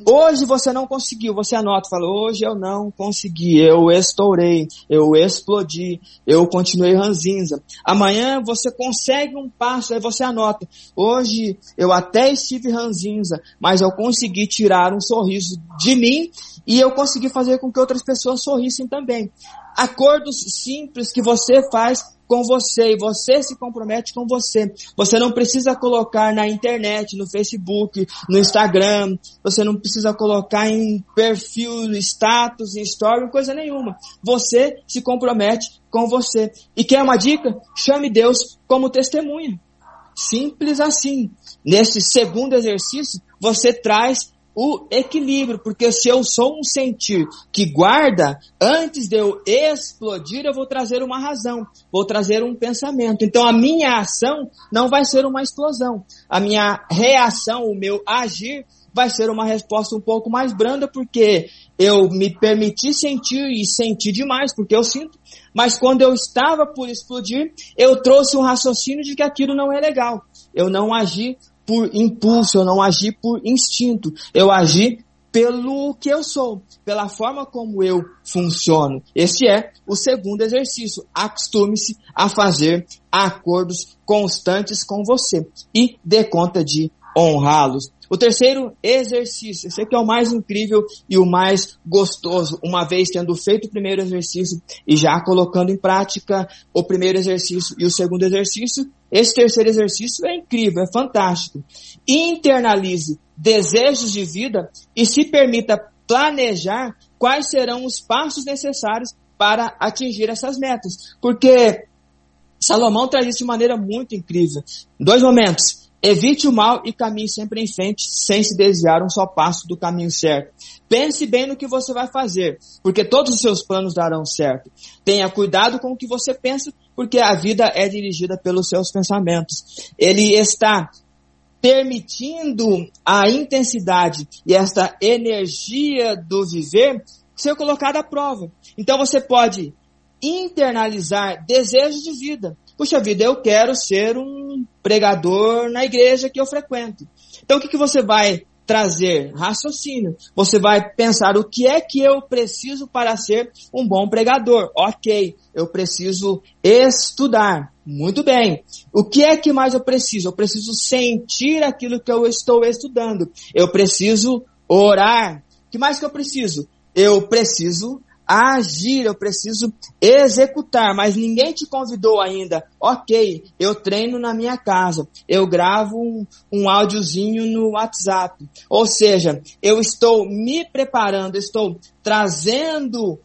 Hoje você não conseguiu, você anota, fala, hoje eu não consegui, eu estourei, eu explodi, eu continuei ranzinza. Amanhã você consegue um passo, aí você anota, hoje eu até estive ranzinza, mas eu consegui tirar um sorriso de mim e eu consegui fazer com que outras pessoas sorrissem também. Acordos simples que você faz com você e você se compromete com você. Você não precisa colocar na internet, no Facebook, no Instagram, você não precisa colocar em perfil, status, em story, coisa nenhuma. Você se compromete com você. E quer uma dica? Chame Deus como testemunha. Simples assim. Nesse segundo exercício, você traz o equilíbrio, porque se eu sou um sentir que guarda, antes de eu explodir, eu vou trazer uma razão, vou trazer um pensamento. Então a minha ação não vai ser uma explosão. A minha reação, o meu agir, vai ser uma resposta um pouco mais branda, porque eu me permiti sentir e senti demais, porque eu sinto. Mas quando eu estava por explodir, eu trouxe um raciocínio de que aquilo não é legal. Eu não agi por impulso, eu não agi por instinto, eu agi pelo que eu sou, pela forma como eu funciono. Esse é o segundo exercício. Acostume-se a fazer acordos constantes com você e dê conta de honrá-los. O terceiro exercício, esse aqui é o mais incrível e o mais gostoso, uma vez tendo feito o primeiro exercício e já colocando em prática o primeiro exercício e o segundo exercício, esse terceiro exercício é incrível, é fantástico. Internalize desejos de vida e se permita planejar quais serão os passos necessários para atingir essas metas. Porque Salomão traz isso de maneira muito incrível. Dois momentos. Evite o mal e caminhe sempre em frente, sem se desviar um só passo do caminho certo. Pense bem no que você vai fazer, porque todos os seus planos darão certo. Tenha cuidado com o que você pensa, porque a vida é dirigida pelos seus pensamentos. Ele está permitindo a intensidade e esta energia do viver ser colocada à prova. Então você pode internalizar desejos de vida. Puxa vida, eu quero ser um pregador na igreja que eu frequento. Então o que, que você vai trazer? Raciocínio. Você vai pensar o que é que eu preciso para ser um bom pregador. Ok, eu preciso estudar. Muito bem. O que é que mais eu preciso? Eu preciso sentir aquilo que eu estou estudando. Eu preciso orar. O que mais que eu preciso? Eu preciso agir, eu preciso executar, mas ninguém te convidou ainda. Ok, eu treino na minha casa, eu gravo um, um áudiozinho no WhatsApp. Ou seja, eu estou me preparando, estou trazendo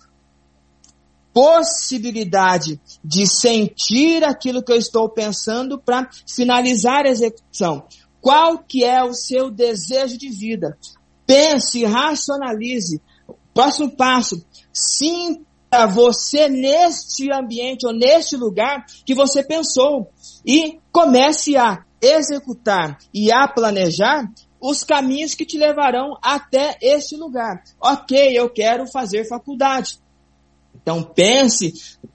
possibilidade de sentir aquilo que eu estou pensando para finalizar a execução. Qual que é o seu desejo de vida? Pense, racionalize. Próximo passo, Sinta você neste ambiente ou neste lugar que você pensou e comece a executar e a planejar os caminhos que te levarão até esse lugar. Ok, eu quero fazer faculdade. Então pense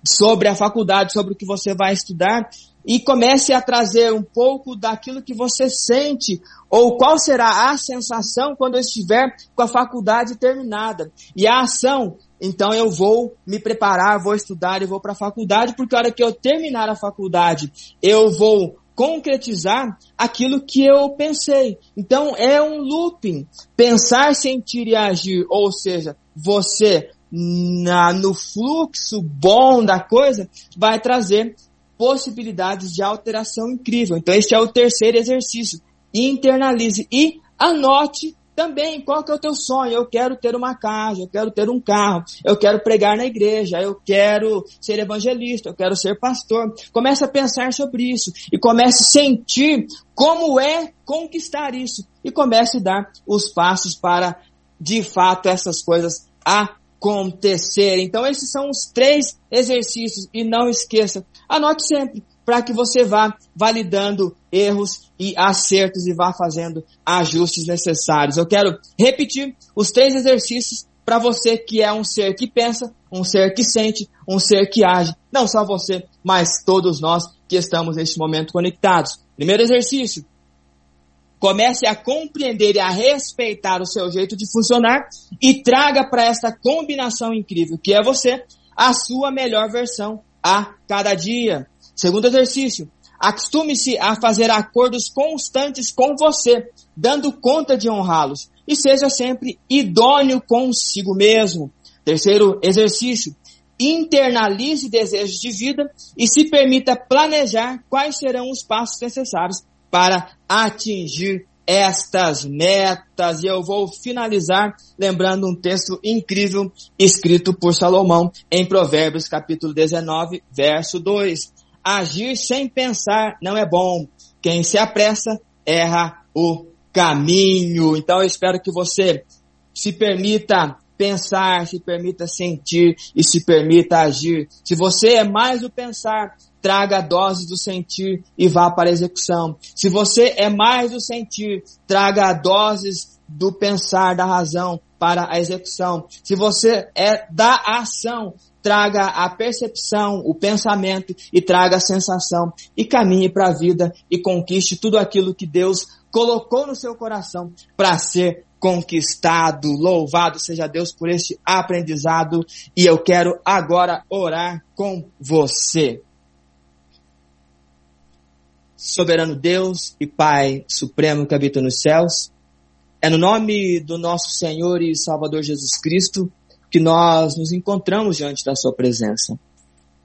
sobre a faculdade, sobre o que você vai estudar e comece a trazer um pouco daquilo que você sente ou qual será a sensação quando eu estiver com a faculdade terminada. E a ação, então eu vou me preparar, vou estudar e vou para a faculdade, porque a hora que eu terminar a faculdade, eu vou concretizar aquilo que eu pensei. Então é um looping. Pensar, sentir e agir, ou seja, você na, no fluxo bom da coisa, vai trazer possibilidades de alteração incrível. Então, este é o terceiro exercício. Internalize e anote também qual que é o teu sonho. Eu quero ter uma casa, eu quero ter um carro, eu quero pregar na igreja, eu quero ser evangelista, eu quero ser pastor. Comece a pensar sobre isso e comece a sentir como é conquistar isso e comece a dar os passos para de fato essas coisas a acontecer. Então esses são os três exercícios e não esqueça, anote sempre para que você vá validando erros e acertos e vá fazendo ajustes necessários. Eu quero repetir os três exercícios para você que é um ser que pensa, um ser que sente, um ser que age. Não só você, mas todos nós que estamos neste momento conectados. Primeiro exercício, Comece a compreender e a respeitar o seu jeito de funcionar e traga para esta combinação incrível que é você a sua melhor versão a cada dia. Segundo exercício, acostume-se a fazer acordos constantes com você, dando conta de honrá-los e seja sempre idôneo consigo mesmo. Terceiro exercício, internalize desejos de vida e se permita planejar quais serão os passos necessários para atingir estas metas. E eu vou finalizar lembrando um texto incrível escrito por Salomão em Provérbios capítulo 19, verso 2. Agir sem pensar não é bom. Quem se apressa erra o caminho. Então eu espero que você se permita pensar, se permita sentir e se permita agir. Se você é mais do pensar, traga a dose do sentir e vá para a execução. Se você é mais do sentir, traga doses do pensar, da razão para a execução. Se você é da ação, traga a percepção, o pensamento e traga a sensação e caminhe para a vida e conquiste tudo aquilo que Deus colocou no seu coração para ser conquistado. Louvado seja Deus por este aprendizado e eu quero agora orar com você. Soberano Deus e Pai Supremo que habita nos céus, é no nome do nosso Senhor e Salvador Jesus Cristo que nós nos encontramos diante da Sua presença.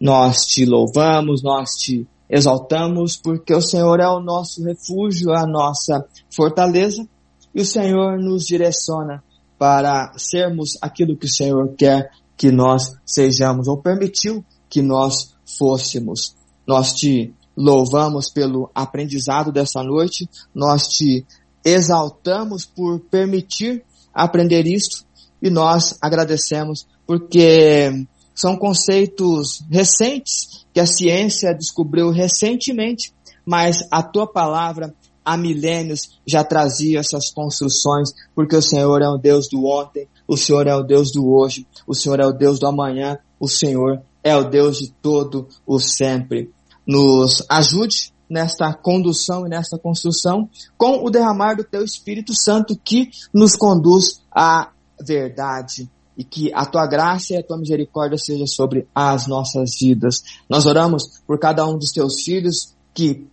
Nós te louvamos, nós te exaltamos, porque o Senhor é o nosso refúgio, a nossa fortaleza, e o Senhor nos direciona para sermos aquilo que o Senhor quer que nós sejamos, ou permitiu que nós fôssemos. Nós te louvamos pelo aprendizado dessa noite, nós te exaltamos por permitir aprender isto e nós agradecemos porque são conceitos recentes que a ciência descobriu recentemente, mas a tua palavra há milênios já trazia essas construções, porque o Senhor é o Deus do ontem, o Senhor é o Deus do hoje, o Senhor é o Deus do amanhã, o Senhor é o Deus de todo o sempre. Nos ajude nesta condução e nesta construção com o derramar do teu Espírito Santo que nos conduz à verdade e que a tua graça e a tua misericórdia seja sobre as nossas vidas. Nós oramos por cada um dos teus filhos que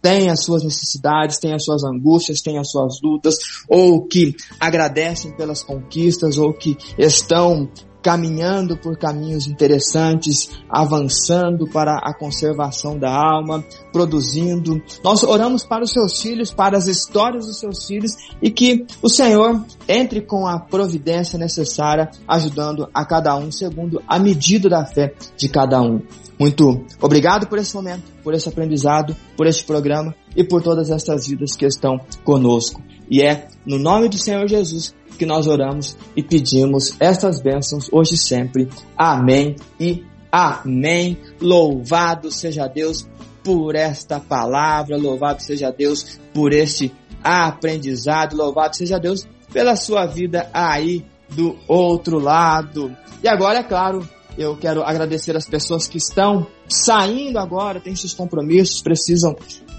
tem as suas necessidades, tem as suas angústias, tem as suas lutas, ou que agradecem pelas conquistas, ou que estão caminhando por caminhos interessantes, avançando para a conservação da alma, produzindo. Nós oramos para os seus filhos, para as histórias dos seus filhos e que o Senhor entre com a providência necessária, ajudando a cada um segundo a medida da fé de cada um. Muito obrigado por esse momento, por esse aprendizado, por este programa e por todas estas vidas que estão conosco. E é no nome do Senhor Jesus que nós oramos e pedimos estas bênçãos hoje e sempre. Amém e amém. Louvado seja Deus por esta palavra, louvado seja Deus por este aprendizado. Louvado seja Deus pela sua vida aí do outro lado. E agora, é claro, eu quero agradecer as pessoas que estão saindo agora, têm seus compromissos, precisam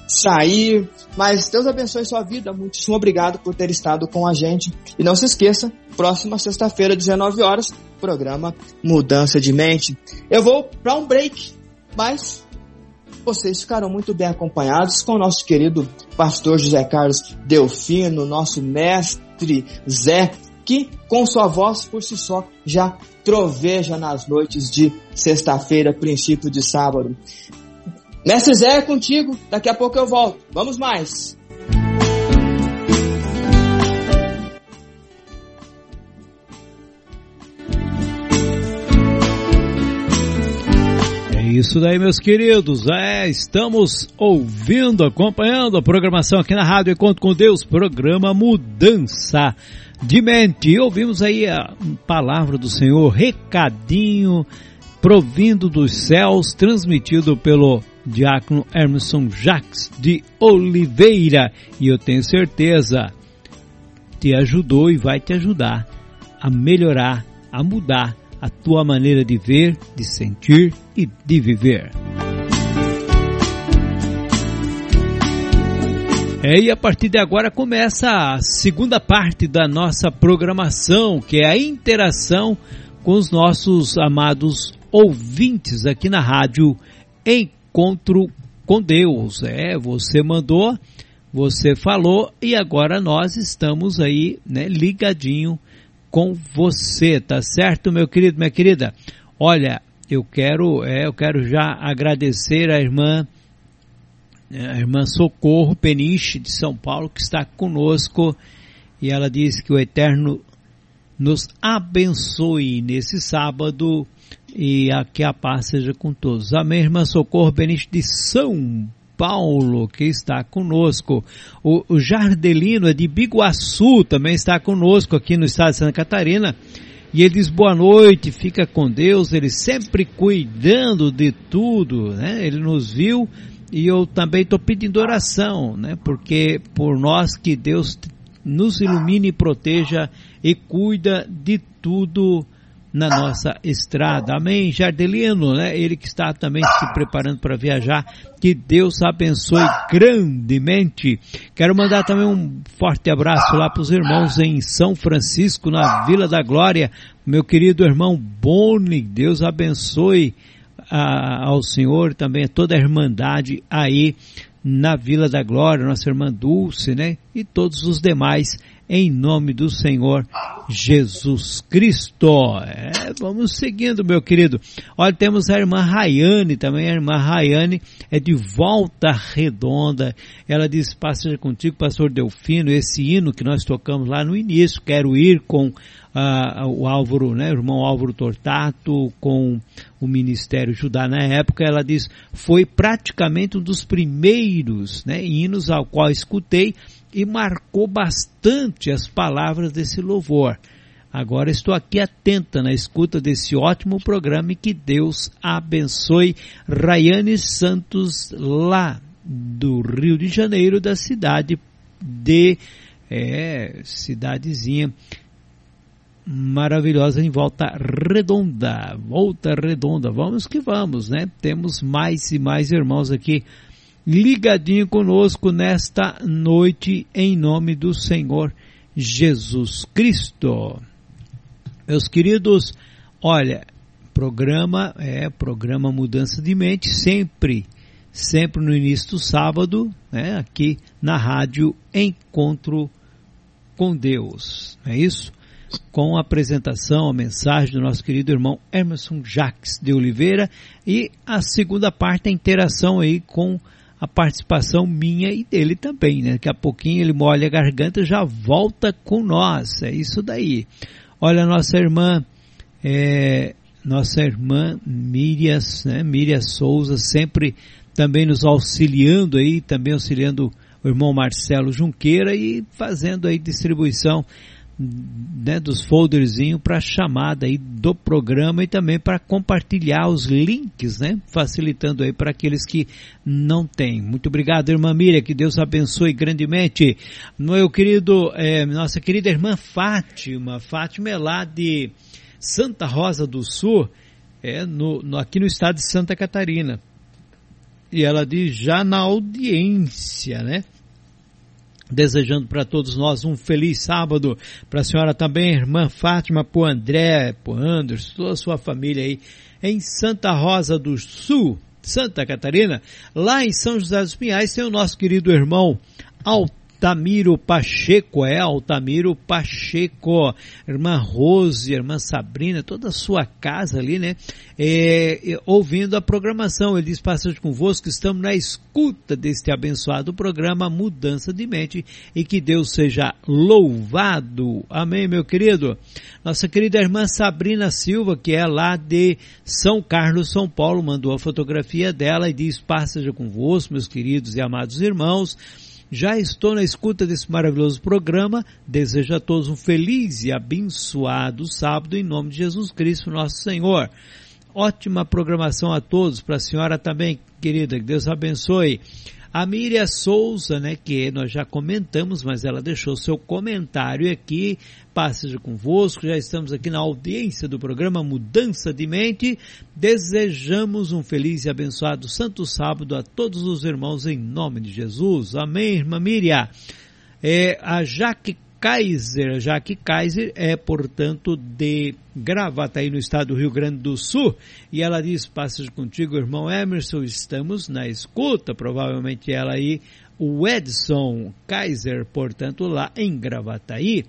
sair. Mas Deus abençoe sua vida. Muitíssimo obrigado por ter estado com a gente. E não se esqueça, próxima sexta-feira, 19 horas, programa Mudança de Mente. Eu vou para um break, mas vocês ficarão muito bem acompanhados com o nosso querido pastor José Carlos Delfino, nosso mestre Zé, que com sua voz por si só já troveja nas noites de sexta-feira, princípio de sábado. Mestre Zé é contigo, daqui a pouco eu volto. Vamos mais! É isso daí, meus queridos. É, estamos ouvindo, acompanhando a programação aqui na Rádio Encontro com Deus, programa Mudança de Mente. Ouvimos aí a palavra do Senhor, recadinho provindo dos céus, transmitido pelo diácono Emerson Jacques de Oliveira. E eu tenho certeza, te ajudou e vai te ajudar a melhorar, a mudar a tua maneira de ver, de sentir e de viver. É, e a partir de agora começa a segunda parte da nossa programação, que é a interação com os nossos amados ouvintes aqui na rádio Encontro com Deus. É, você mandou, você falou e agora nós estamos aí, né, ligadinho com você, tá certo, meu querido, minha querida? Olha, eu quero, é, eu quero já agradecer a irmã, a irmã Socorro Peniche de São Paulo que está conosco e ela diz que o Eterno nos abençoe nesse sábado e a, que a paz seja com todos. Amém, irmã Socorro Peniche de São Paulo, que está conosco. O, o Jardelino é de Biguaçu, também está conosco aqui no estado de Santa Catarina. E ele diz boa noite, fica com Deus, ele sempre cuidando de tudo, né? Ele nos viu e eu também estou pedindo oração, né? Porque por nós que Deus nos ilumine proteja e cuida de tudo na nossa estrada. Amém, Jardelino, né? Ele que está também se preparando para viajar. Que Deus abençoe grandemente. Quero mandar também um forte abraço lá para os irmãos em São Francisco, na Vila da Glória. Meu querido irmão Boni, Deus abençoe a, ao Senhor também toda a irmandade aí na Vila da Glória, nossa irmã Dulce, né? E todos os demais em nome do Senhor Jesus Cristo. É, vamos seguindo, meu querido. Olha, temos a irmã Rayane também. A irmã Rayane é de volta redonda. Ela diz, pastor contigo, pastor Delfino, esse hino que nós tocamos lá no início, quero ir com O Álvaro, né, o irmão Álvaro Tortato, com o Ministério Judá na época, ela diz, foi praticamente um dos primeiros né, hinos ao qual escutei e marcou bastante as palavras desse louvor. Agora estou aqui atenta na escuta desse ótimo programa e que Deus abençoe Rayane Santos lá do Rio de Janeiro, da cidade de é, cidadezinha maravilhosa em Volta Redonda. Volta Redonda, vamos que vamos, né? Temos mais e mais irmãos aqui ligadinho conosco nesta noite em nome do Senhor Jesus Cristo. Meus queridos, olha, programa é programa Mudança de Mente, sempre, sempre no início do sábado, né, aqui na rádio Encontro com Deus, é isso? Com a apresentação, a mensagem do nosso querido irmão Emerson Jacques de Oliveira e a segunda parte, a interação aí com a participação minha e dele também, né? Daqui a pouquinho ele molha a garganta já volta com nós. É isso daí. Olha, nossa irmã, é, nossa irmã Miriam, né? Miriam Souza, sempre também nos auxiliando aí, também auxiliando o irmão Marcelo Junqueira e fazendo aí distribuição né, dos folderzinhos para chamada aí do programa e também para compartilhar os links, né, facilitando aí para aqueles que não têm. Muito obrigado, irmã Miriam, que Deus abençoe grandemente. Meu querido, é, nossa querida irmã Fátima, Fátima é lá de Santa Rosa do Sul, é no, no, aqui no estado de Santa Catarina. E ela diz já na audiência, né? Desejando para todos nós um feliz sábado, para a senhora também, irmã Fátima, para o André, para o Anderson, toda a sua família aí em Santa Rosa do Sul, Santa Catarina. Lá em São José dos Pinhais tem o nosso querido irmão Alto Altamiro Pacheco, é Altamiro Pacheco, irmã Rose, irmã Sabrina, toda a sua casa ali, né? É, é, ouvindo a programação. Ele diz, passagem convosco, estamos na escuta deste abençoado programa Mudança de Mente e que Deus seja louvado. Amém, meu querido? Nossa querida irmã Sabrina Silva, que é lá de São Carlos, São Paulo, mandou a fotografia dela e diz, passagem convosco, meus queridos e amados irmãos, já estou na escuta desse maravilhoso programa. Desejo a todos um feliz e abençoado sábado em nome de Jesus Cristo, nosso Senhor. Ótima programação a todos, para a senhora também, querida, que Deus abençoe. A Miriam Souza, né, que nós já comentamos, mas ela deixou seu comentário aqui, passe convosco, já estamos aqui na audiência do programa Mudança de Mente, desejamos um feliz e abençoado Santo Sábado a todos os irmãos em nome de Jesus, amém, irmã Miriam. É, a Jaque Kaiser, Jaque Kaiser é, portanto, de Gravataí, no estado do Rio Grande do Sul. E ela diz, passas contigo, irmão Emerson, estamos na escuta. Provavelmente ela aí, o Edson Kaiser, portanto, lá em Gravataí.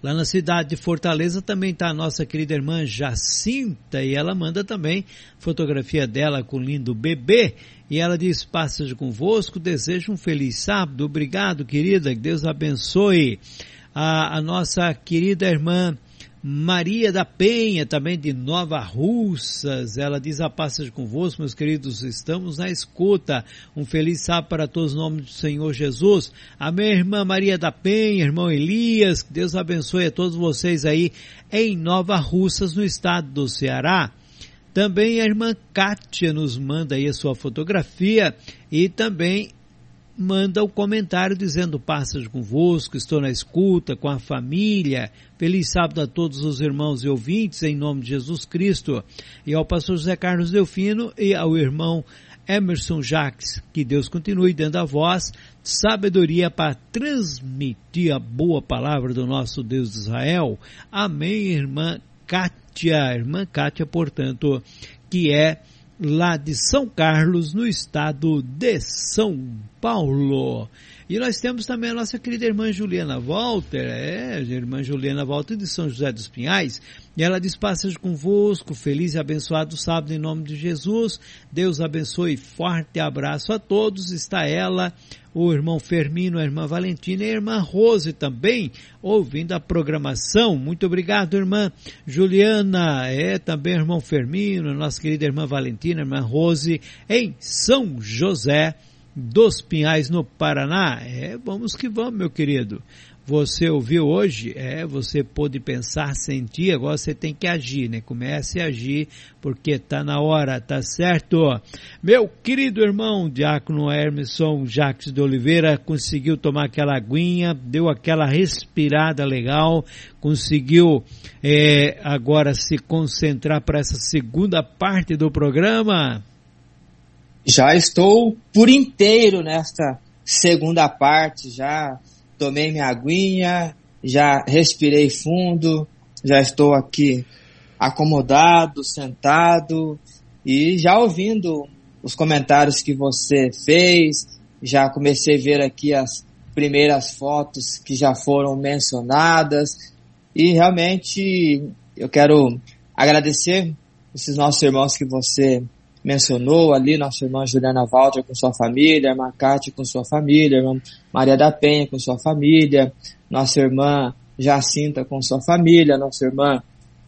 Lá na cidade de Fortaleza também está a nossa querida irmã Jacinta e ela manda também fotografia dela com o lindo bebê. E ela diz, passagem convosco, desejo um feliz sábado. Obrigado, querida, que Deus abençoe. A, a nossa querida irmã Maria da Penha, também de Nova Russas, ela diz a passagem convosco, meus queridos, estamos na escuta. Um feliz sábado para todos, no nome do Senhor Jesus. Amém, irmã Maria da Penha, irmão Elias, que Deus abençoe a todos vocês aí em Nova Russas, no estado do Ceará. Também a irmã Kátia nos manda aí a sua fotografia e também manda o comentário dizendo passagem convosco, estou na escuta com a família. Feliz sábado a todos os irmãos e ouvintes em nome de Jesus Cristo. E ao pastor José Carlos Delfino e ao irmão Emerson Jacques, que Deus continue dando a voz sabedoria para transmitir a boa palavra do nosso Deus de Israel. Amém, irmã Kátia, irmã Kátia, portanto, que é lá de São Carlos, no estado de São Paulo. E nós temos também a nossa querida irmã Juliana Walter, é, irmã Juliana Walter de São José dos Pinhais, e ela diz passagem convosco, feliz e abençoado sábado em nome de Jesus, Deus abençoe, forte abraço a todos, está ela, o irmão Fermino, a irmã Valentina e a irmã Rose também, ouvindo a programação, muito obrigado irmã Juliana, é também irmão Fermino, nossa querida irmã Valentina, irmã Rose, em São José dos Pinhais, no Paraná. É, vamos que vamos, meu querido. Você ouviu hoje? É, você pôde pensar, sentir, agora você tem que agir, né? Comece a agir, porque tá na hora, tá certo? Meu querido irmão, Diácono Hermeson Jacques de Oliveira, conseguiu tomar aquela aguinha, deu aquela respirada legal, conseguiu é, agora se concentrar para essa segunda parte do programa? Já estou por inteiro nesta segunda parte, já tomei minha aguinha, já respirei fundo, já estou aqui acomodado, sentado e já ouvindo os comentários que você fez, já comecei a ver aqui as primeiras fotos que já foram mencionadas. E realmente eu quero agradecer esses nossos irmãos que você mencionou ali, nossa irmã Juliana Walter com sua família, irmã Cátia com sua família, irmã Maria da Penha com sua família, nossa irmã Jacinta com sua família, nossa irmã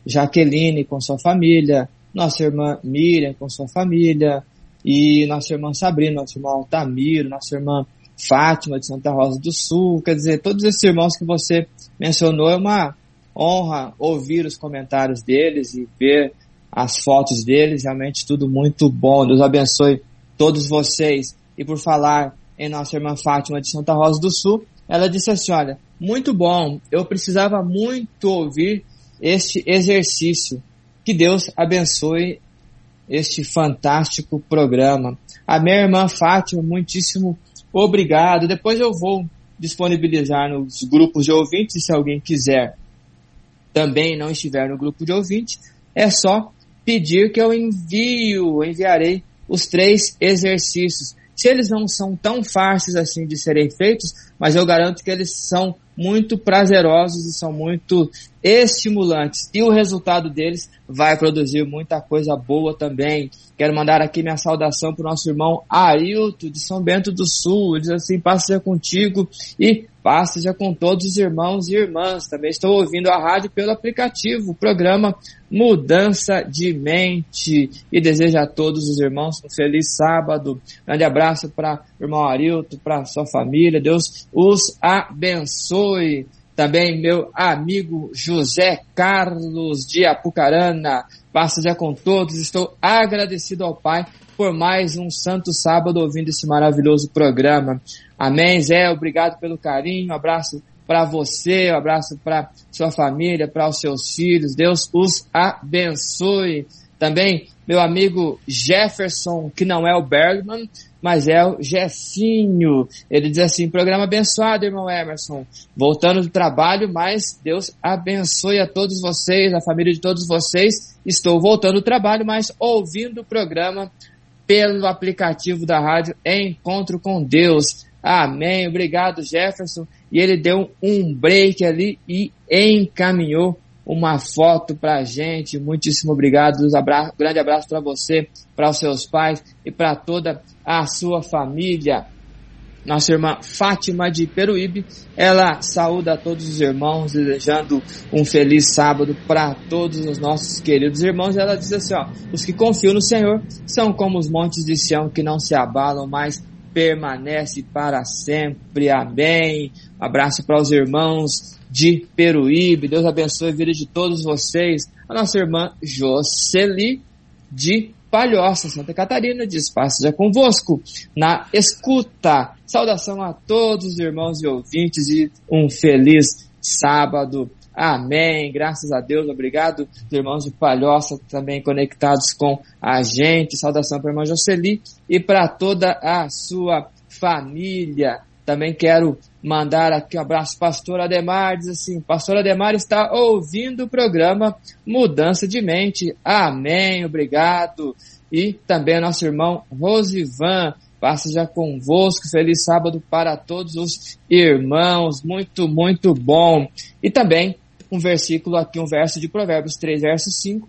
Jaqueline com sua família, nossa irmã Miriam com sua família, e nossa irmã Sabrina, nosso irmão Altamiro, nossa irmã Fátima de Santa Rosa do Sul, quer dizer, todos esses irmãos que você mencionou, é uma honra ouvir os comentários deles e ver as fotos deles, realmente tudo muito bom. Deus abençoe todos vocês. E por falar em nossa irmã Fátima de Santa Rosa do Sul, ela disse assim, olha, muito bom, eu precisava muito ouvir este exercício. Que Deus abençoe este fantástico programa. A minha irmã Fátima, muitíssimo obrigado. Depois eu vou disponibilizar nos grupos de ouvintes, se alguém quiser também não estiver no grupo de ouvintes, é só pedir que eu envio, enviarei os três exercícios. Se eles não são tão fáceis assim de serem feitos, mas eu garanto que eles são muito prazerosos e são muito estimulantes. E o resultado deles vai produzir muita coisa boa também. Quero mandar aqui minha saudação para o nosso irmão Ailton de São Bento do Sul. Ele diz assim, paz seja contigo e seja com todos os irmãos e irmãs. Também estou ouvindo a rádio pelo aplicativo, o programa Mudança de Mente. E desejo a todos os irmãos um feliz sábado. Grande abraço para o irmão Ailton, para sua família. Deus os abençoe também meu amigo José Carlos de Apucarana. Passa já com todos, estou agradecido ao Pai por mais um santo sábado ouvindo esse maravilhoso programa. Amém, Zé, obrigado pelo carinho, um abraço para você, um abraço para sua família, para os seus filhos, Deus os abençoe. Também meu amigo Jefferson, que não é o Bergman, mas é o Jefinho. Ele diz assim, programa abençoado, irmão Emerson. Voltando do trabalho, mas Deus abençoe a todos vocês, a família de todos vocês. Estou voltando do trabalho, mas ouvindo o programa pelo aplicativo da rádio Encontro com Deus. Amém. Obrigado, Jefferson. E ele deu um break ali e encaminhou uma foto pra gente. Muitíssimo obrigado. Um abraço, grande abraço para você, para os seus pais e para toda a sua família. Nossa irmã Fátima de Peruíbe, ela saúda a todos os irmãos, desejando um feliz sábado para todos os nossos queridos irmãos. Ela diz assim, ó, os que confiam no Senhor são como os montes de Sião que não se abalam, mas permanece para sempre. Amém. Abraço para os irmãos de Peruíbe. Deus abençoe a vida de todos vocês. A nossa irmã Jocely de Palhoça, Santa Catarina, diz paz seja convosco na escuta. Saudação a todos os irmãos e ouvintes e um feliz sábado. Amém. Graças a Deus. Obrigado, irmãos de Palhoça, também conectados com a gente. Saudação para a irmã Jocely e para toda a sua família. Também quero mandar aqui um abraço pastor Ademar, diz assim, pastor Ademar está ouvindo o programa Mudança de Mente. Amém, obrigado. E também nosso irmão Rosivan, passa já convosco, feliz sábado para todos os irmãos, muito, muito bom. E também um versículo aqui, um verso de Provérbios 3, verso 5.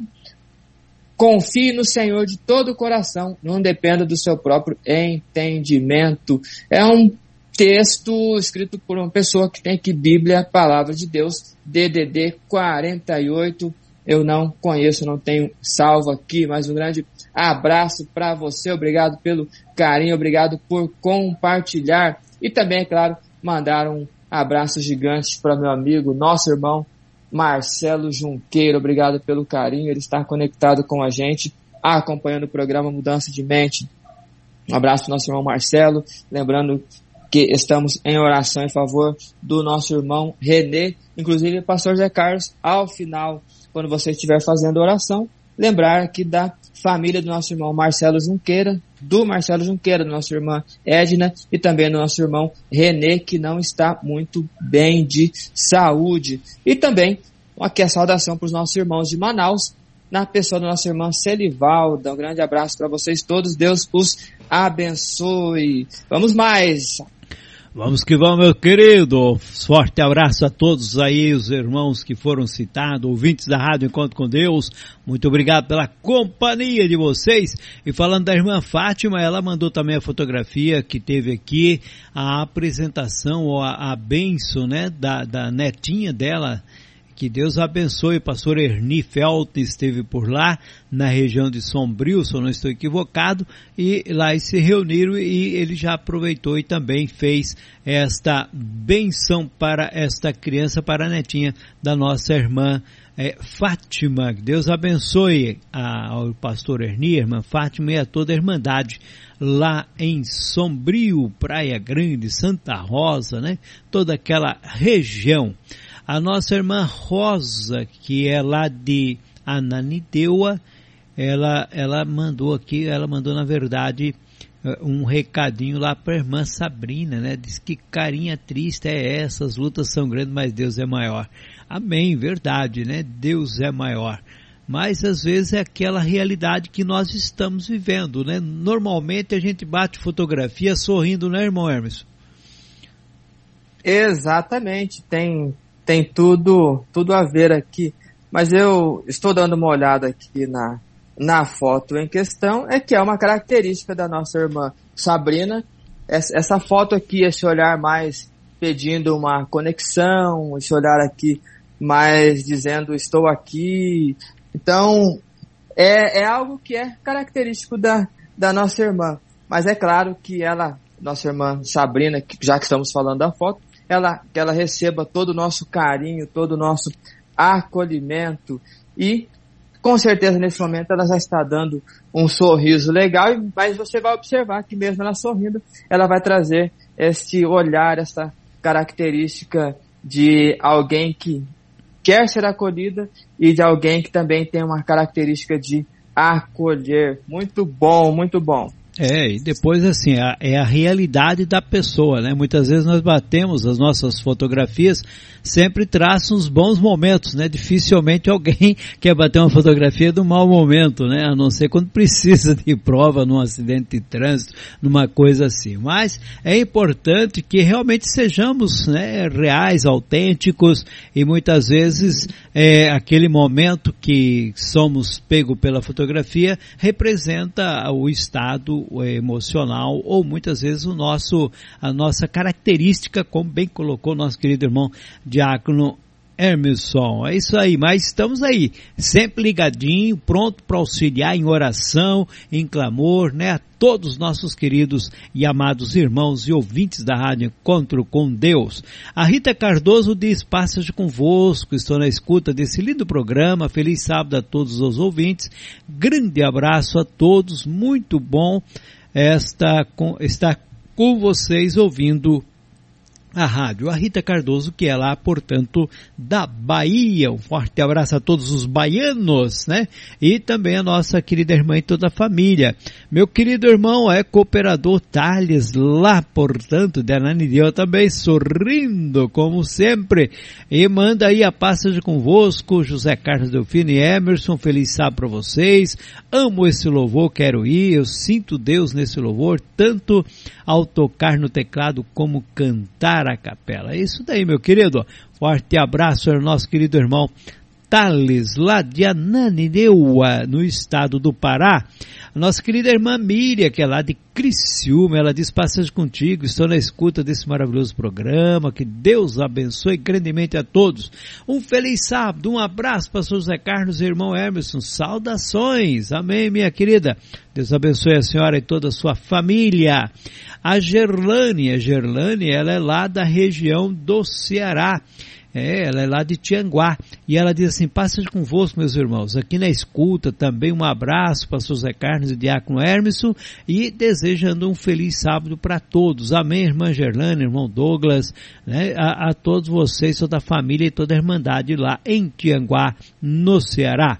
Confie no Senhor de todo o coração, não dependa do seu próprio entendimento. É um texto escrito por uma pessoa que tem aqui Bíblia, Palavra de Deus, DDD 48. Eu não conheço, não tenho salvo aqui, mas um grande abraço para você. Obrigado pelo carinho, obrigado por compartilhar e também, é claro, mandar um abraço gigante para meu amigo, nosso irmão Marcelo Junqueiro. Obrigado pelo carinho, ele está conectado com a gente, acompanhando o programa Mudança de Mente. Um abraço nosso irmão Marcelo, lembrando que estamos em oração em favor do nosso irmão Renê, inclusive pastor Zé Carlos, ao final, quando você estiver fazendo oração, lembrar que da família do nosso irmão Marcelo Junqueira, do Marcelo Junqueira, da nossa irmã Edna e também do nosso irmão Renê, que não está muito bem de saúde. E também aqui a saudação para os nossos irmãos de Manaus, na pessoa da nossa irmã Celivalda. Um grande abraço para vocês todos. Deus os abençoe. Vamos mais. Vamos que vamos, meu querido. Forte abraço a todos aí, os irmãos que foram citados, ouvintes da Rádio Encontro com Deus. Muito obrigado pela companhia de vocês. E falando da irmã Fátima, ela mandou também a fotografia que teve aqui, a apresentação, ou a, a benção, né, da, da netinha dela, Que Deus abençoe. Pastor Ernie Felt esteve por lá, na região de Sombrio, se eu não estou equivocado, e lá se reuniram e ele já aproveitou e também fez esta benção para esta criança, para a netinha da nossa irmã é, Fátima. Deus abençoe a, ao pastor Ernie, irmã Fátima e a toda a Irmandade lá em Sombrio, Praia Grande, Santa Rosa, né? Toda aquela região. A nossa irmã Rosa, que é lá de Ananideua, ela, ela mandou aqui, ela mandou na verdade eh, um recadinho lá para a irmã Sabrina, né? Diz que carinha triste é essa, as lutas são grandes, mas Deus é maior. Amém, verdade, né? Deus é maior. Mas às vezes é aquela realidade que nós estamos vivendo, né? Normalmente a gente bate fotografia sorrindo, né, irmão Hermes? Exatamente, tem tem tudo, tudo a ver aqui. Mas eu estou dando uma olhada aqui na, na foto em questão, é que é uma característica da nossa irmã Sabrina. Essa, essa foto aqui, esse olhar mais pedindo uma conexão, esse olhar aqui mais dizendo estou aqui. Então, é, é algo que é característico da, da nossa irmã. Mas é claro que ela, nossa irmã Sabrina, já que estamos falando da foto, ela, que ela receba todo o nosso carinho, todo o nosso acolhimento e com certeza nesse momento ela já está dando um sorriso legal, mas você vai observar que mesmo ela sorrindo, ela vai trazer este olhar, essa característica de alguém que quer ser acolhida e de alguém que também tem uma característica de acolher. Muito bom, muito bom. É, e depois assim, a, é a realidade da pessoa, né? Muitas vezes nós batemos as nossas fotografias, sempre traçam os bons momentos, né? Dificilmente alguém quer bater uma fotografia do mau momento, né? A não ser quando precisa de prova num acidente de trânsito, numa coisa assim. Mas é importante que realmente sejamos né, reais, autênticos e muitas vezes é, aquele momento que somos pego pela fotografia representa o estado emocional ou muitas vezes o nosso, a nossa característica, como bem colocou nosso querido irmão Diácono Emerson. É isso aí, mas estamos aí, sempre ligadinho, pronto para auxiliar em oração, em clamor, né? A todos os nossos queridos e amados irmãos e ouvintes da Rádio Encontro com Deus. A Rita Cardoso diz, passagem convosco, estou na escuta desse lindo programa, feliz sábado a todos os ouvintes, grande abraço a todos, muito bom esta, com, estar com vocês ouvindo a rádio. A Rita Cardoso, que é lá, portanto, da Bahia. Um forte abraço a todos os baianos, né? E também a nossa querida irmã e toda a família. Meu querido irmão é cooperador Thales, lá, portanto, de Ananideu também, sorrindo, como sempre. E manda aí a passagem convosco, José Carlos Delfino e Emerson. Feliz sábado para vocês. Amo esse louvor, quero ir. Eu sinto Deus nesse louvor, tanto ao tocar no teclado como cantar a capela. É isso daí, meu querido. Forte abraço ao nosso querido irmão Thales, lá de Ananindeua, no estado do Pará. Nossa querida irmã Miriam, que é lá de Criciúma, ela diz passagem contigo, estou na escuta desse maravilhoso programa, que Deus abençoe grandemente a todos. Um feliz sábado, um abraço para José Carlos e irmão Emerson, saudações, amém minha querida. Deus abençoe a senhora e toda a sua família. A Gerlane, a Gerlane, ela é lá da região do Ceará. É, ela é lá de Tianguá. E ela diz assim: passa convosco, meus irmãos, aqui na escuta, também um abraço para o Zé Carlos e Diácono Hermeson e desejando um feliz sábado para todos. Amém, irmã Gerlane, irmão Douglas, né, a, a todos vocês, toda a família e toda a irmandade lá em Tianguá, no Ceará.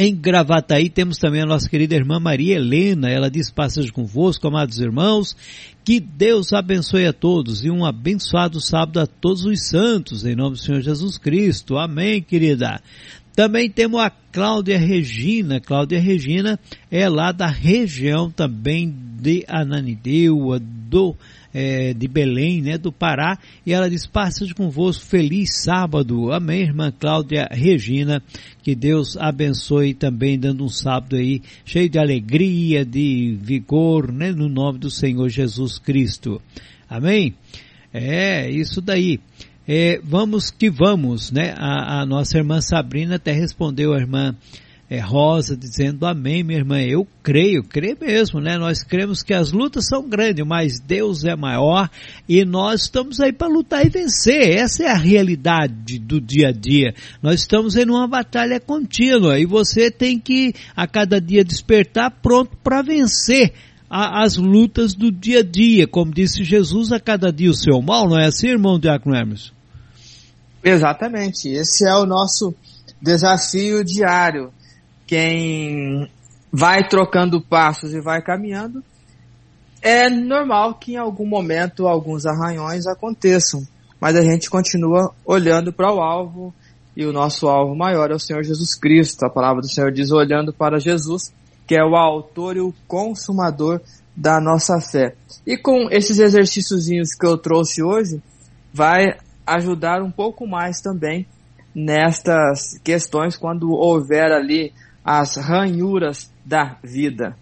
Em Gravataí temos também a nossa querida irmã Maria Helena, ela diz passagem convosco, amados irmãos, que Deus abençoe a todos e um abençoado sábado a todos os santos, em nome do Senhor Jesus Cristo. Amém, querida. Também temos a Cláudia Regina. Cláudia Regina é lá da região também de Ananindeua, do é, de Belém, né, do Pará, e ela diz, passe convosco, feliz sábado. Amém, irmã Cláudia Regina, que Deus abençoe também, dando um sábado aí cheio de alegria, de vigor, né, no nome do Senhor Jesus Cristo. Amém? É, isso daí. É, vamos que vamos, né? A, a, nossa irmã Sabrina até respondeu a irmã é, Rosa dizendo amém, minha irmã. Eu creio, creio mesmo, né? Nós cremos que as lutas são grandes, mas Deus é maior e nós estamos aí para lutar e vencer. Essa é a realidade do dia a dia. Nós estamos em uma batalha contínua e você tem que a cada dia despertar pronto para vencer as lutas do dia a dia, como disse Jesus, a cada dia o seu mal, não é assim, irmão Diácono Hermes? Exatamente, esse é o nosso desafio diário. Quem vai trocando passos e vai caminhando, é normal que em algum momento alguns arranhões aconteçam, mas a gente continua olhando para o alvo e o nosso alvo maior é o Senhor Jesus Cristo. A palavra do Senhor diz olhando para Jesus, que é o autor e o consumador da nossa fé. E com esses exercíciozinhos que eu trouxe hoje, vai ajudar um pouco mais também nestas questões quando houver ali as ranhuras da vida.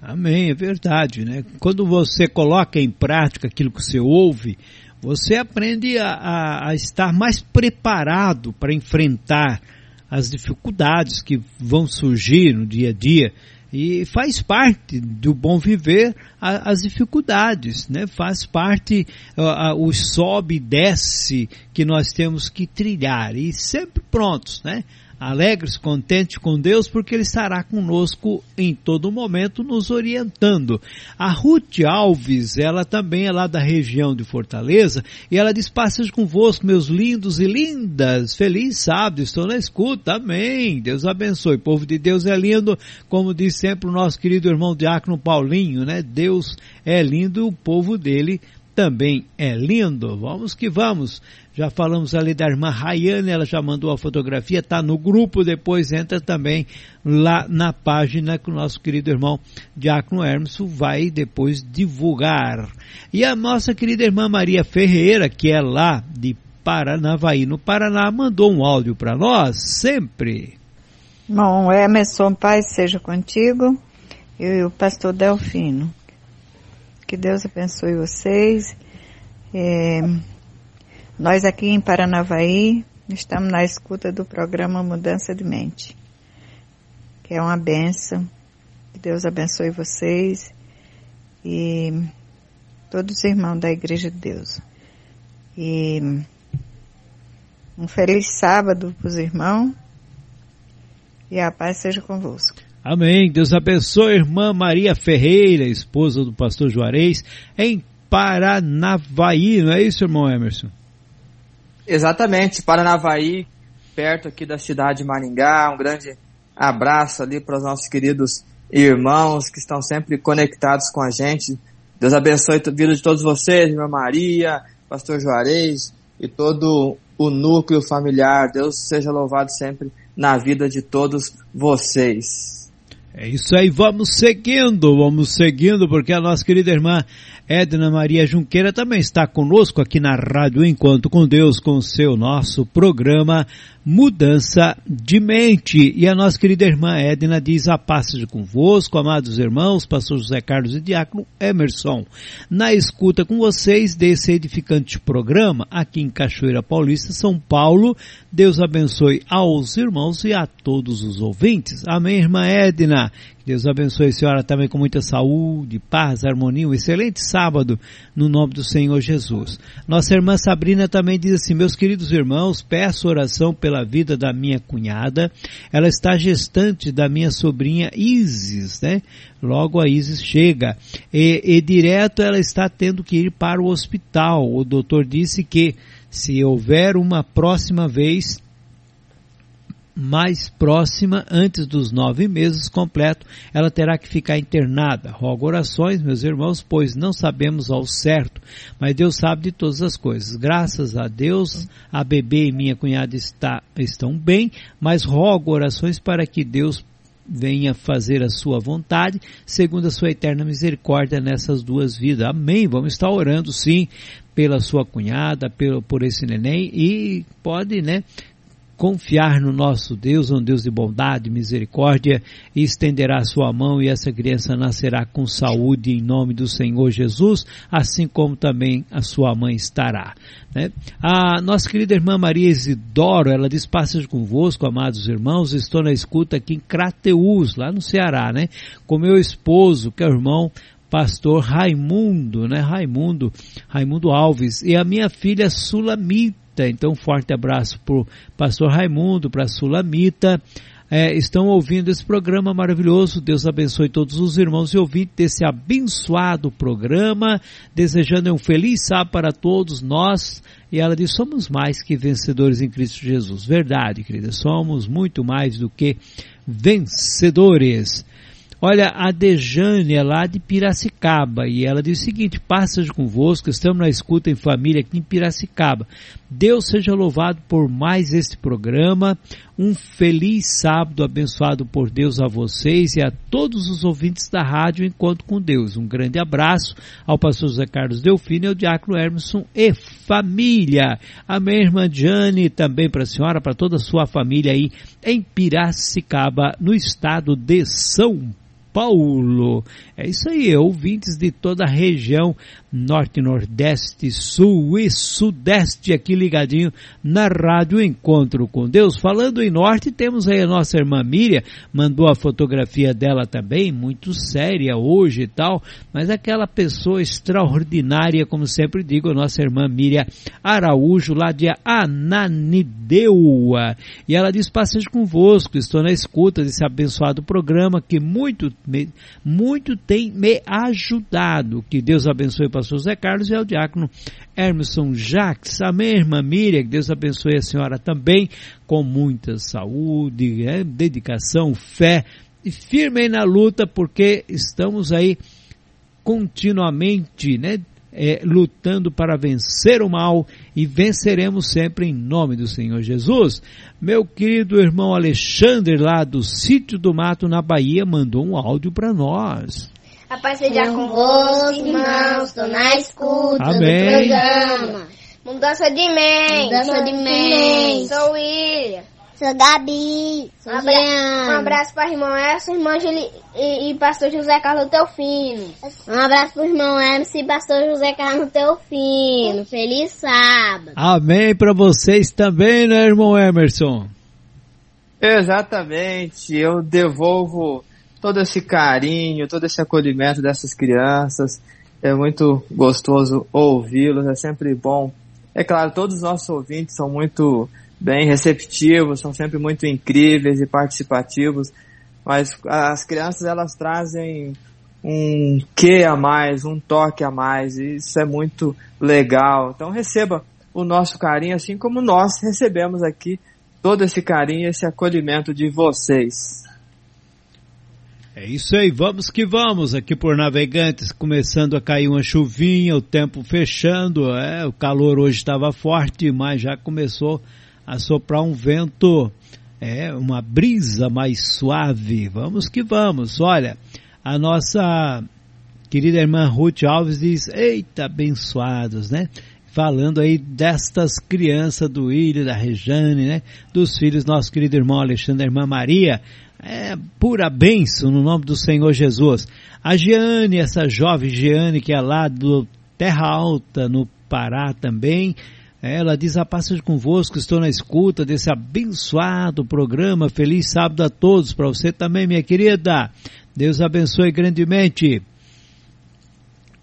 Amém, é verdade, né? Quando você coloca em prática aquilo que você ouve, você aprende a, a, a estar mais preparado para enfrentar as dificuldades que vão surgir no dia a dia e faz parte do bom viver a, as dificuldades, né? Faz parte uh, o sobe e desce que nós temos que trilhar e sempre prontos, né? Alegres, contentes com Deus, porque Ele estará conosco em todo momento, nos orientando. A Ruth Alves, ela também é lá da região de Fortaleza, e ela diz, passas convosco, meus lindos e lindas, feliz sábado, estou na escuta, amém, Deus abençoe, o povo de Deus é lindo, como diz sempre o nosso querido irmão Diácono Paulinho, né, Deus é lindo e o povo dele também é lindo. Vamos que vamos. Já falamos ali da irmã Rayane, ela já mandou a fotografia, está no grupo, depois entra também lá na página que o nosso querido irmão Diácono Hermes vai depois divulgar. E a nossa querida irmã Maria Ferreira, que é lá de Paranavaí, no Paraná, mandou um áudio para nós, sempre. Bom, Emerson, paz seja contigo, e o pastor Delfino. Que Deus abençoe vocês. É, nós aqui em Paranavaí estamos na escuta do programa Mudança de Mente, que é uma benção. Que Deus abençoe vocês e todos os irmãos da Igreja de Deus. E um feliz sábado para os irmãos e a paz seja convosco. Amém. Deus abençoe irmã Maria Ferreira, esposa do pastor Juarez, em Paranavaí, não é isso, irmão Emerson? Exatamente, Paranavaí, perto aqui da cidade de Maringá. Um grande abraço ali para os nossos queridos irmãos que estão sempre conectados com a gente. Deus abençoe a vida de todos vocês, irmã Maria, pastor Juarez e todo o núcleo familiar. Deus seja louvado sempre na vida de todos vocês. É isso aí, vamos seguindo, vamos seguindo, porque a nossa querida irmã Edna Maria Junqueira também está conosco aqui na Rádio Enquanto com Deus, com o seu nosso programa Mudança de Mente. E a nossa querida irmã Edna diz a paz de convosco, amados irmãos, pastor José Carlos e Diácono Emerson. Na escuta com vocês desse edificante programa aqui em Cachoeira Paulista, São Paulo. Deus abençoe aos irmãos e a todos os ouvintes. Amém, irmã Edna. Deus abençoe a senhora também com muita saúde, paz, harmonia, um excelente sábado no nome do Senhor Jesus. Nossa irmã Sabrina também diz assim, meus queridos irmãos, peço oração pela vida da minha cunhada. Ela está gestante da minha sobrinha Isis, né? Logo a Isis chega e, e direto ela está tendo que ir para o hospital. O doutor disse que se houver uma próxima vez, mais próxima, antes dos nove meses completo, ela terá que ficar internada. Rogo orações, meus irmãos, pois não sabemos ao certo, mas Deus sabe de todas as coisas. Graças a Deus, a bebê e minha cunhada está, estão bem, mas rogo orações para que Deus venha fazer a sua vontade, segundo a sua eterna misericórdia nessas duas vidas. Amém. Vamos estar orando sim pela sua cunhada, pelo, por esse neném e pode, né, confiar no nosso Deus, um Deus de bondade, misericórdia, e estenderá a sua mão e essa criança nascerá com saúde em nome do Senhor Jesus, assim como também a sua mãe estará. Né? A nossa querida irmã Maria Isidoro, ela diz, passas convosco, amados irmãos, estou na escuta aqui em Crateús, lá no Ceará, né? Com meu esposo, que é o irmão pastor Raimundo, né? Raimundo, Raimundo Alves, e a minha filha Sulamita. Então, forte abraço pro pastor Raimundo, para Sulamita. É, estão ouvindo esse programa maravilhoso. Deus abençoe todos os irmãos e ouvintes desse abençoado programa. Desejando um feliz sábado para todos nós. E ela diz: somos mais que vencedores em Cristo Jesus. Verdade, querida. Somos muito mais do que vencedores. Olha, a Dejane é lá de Piracicaba e ela diz o seguinte: Passas convosco, estamos na escuta em família aqui em Piracicaba. Deus seja louvado por mais este programa. Um feliz sábado abençoado por Deus a vocês e a todos os ouvintes da rádio Encontro com Deus. Um grande abraço ao pastor José Carlos Delfino e ao diácono Hermeson e família. Amém, irmã Jane, também para a senhora, para toda a sua família aí em Piracicaba, no estado de São Paulo. É isso aí, ouvintes de toda a região norte, nordeste, sul e sudeste aqui ligadinho na Rádio Encontro com Deus. Falando em norte, temos aí a nossa irmã Miriam, mandou a fotografia dela também, muito séria hoje e tal, mas aquela pessoa extraordinária, como sempre digo, a nossa irmã Miriam Araújo, lá de Ananideua. E ela diz, passeio convosco, estou na escuta desse abençoado programa que muito, muito tem me ajudado. Que Deus abençoe para pastor Zé Carlos e ao diácono Emerson Jacques. Amém, irmã Miriam, que Deus abençoe a senhora também, com muita saúde, é, dedicação, fé e firme na luta, porque estamos aí continuamente, né, é, lutando para vencer o mal e venceremos sempre em nome do Senhor Jesus. Meu querido irmão Alexandre, lá do sítio do Mato, na Bahia, mandou um áudio para nós. A paz seja convosco, irmãos, estou na escuta Amém. do programa. Mudança de mente. Mudança de mente. Sou William. Sou Gabi. Sou Um, abra um abraço para o irmão Elson, irmão Gili e, e pastor José Carlos Teofino. Um abraço para o irmão Emerson e pastor José Carlos Teofino. Feliz sábado. Amém para vocês também, né, irmão Emerson? Exatamente. Eu devolvo todo esse carinho, todo esse acolhimento dessas crianças. É muito gostoso ouvi-los, é sempre bom. É claro, todos os nossos ouvintes são muito bem receptivos, são sempre muito incríveis e participativos, mas as crianças elas trazem um quê a mais, um toque a mais, e isso é muito legal. Então receba o nosso carinho, assim como nós recebemos aqui todo esse carinho, esse acolhimento de vocês. É isso aí, vamos que vamos aqui por Navegantes, começando a cair uma chuvinha, o tempo fechando, é, o calor hoje estava forte, mas já começou a soprar um vento, é, uma brisa mais suave. Vamos que vamos. Olha, a nossa querida irmã Ruth Alves diz: "Eita, abençoados, né?" Falando aí destas crianças do Ilho, da Rejane, né? Dos filhos nosso querido irmão Alexandre irmã Maria é pura bênção no nome do Senhor Jesus. A Giane, essa jovem Giane que é lá do Terra Alta, no Pará também, ela diz a paz convosco, estou na escuta desse abençoado programa. Feliz sábado a todos, para você também, minha querida. Deus abençoe grandemente.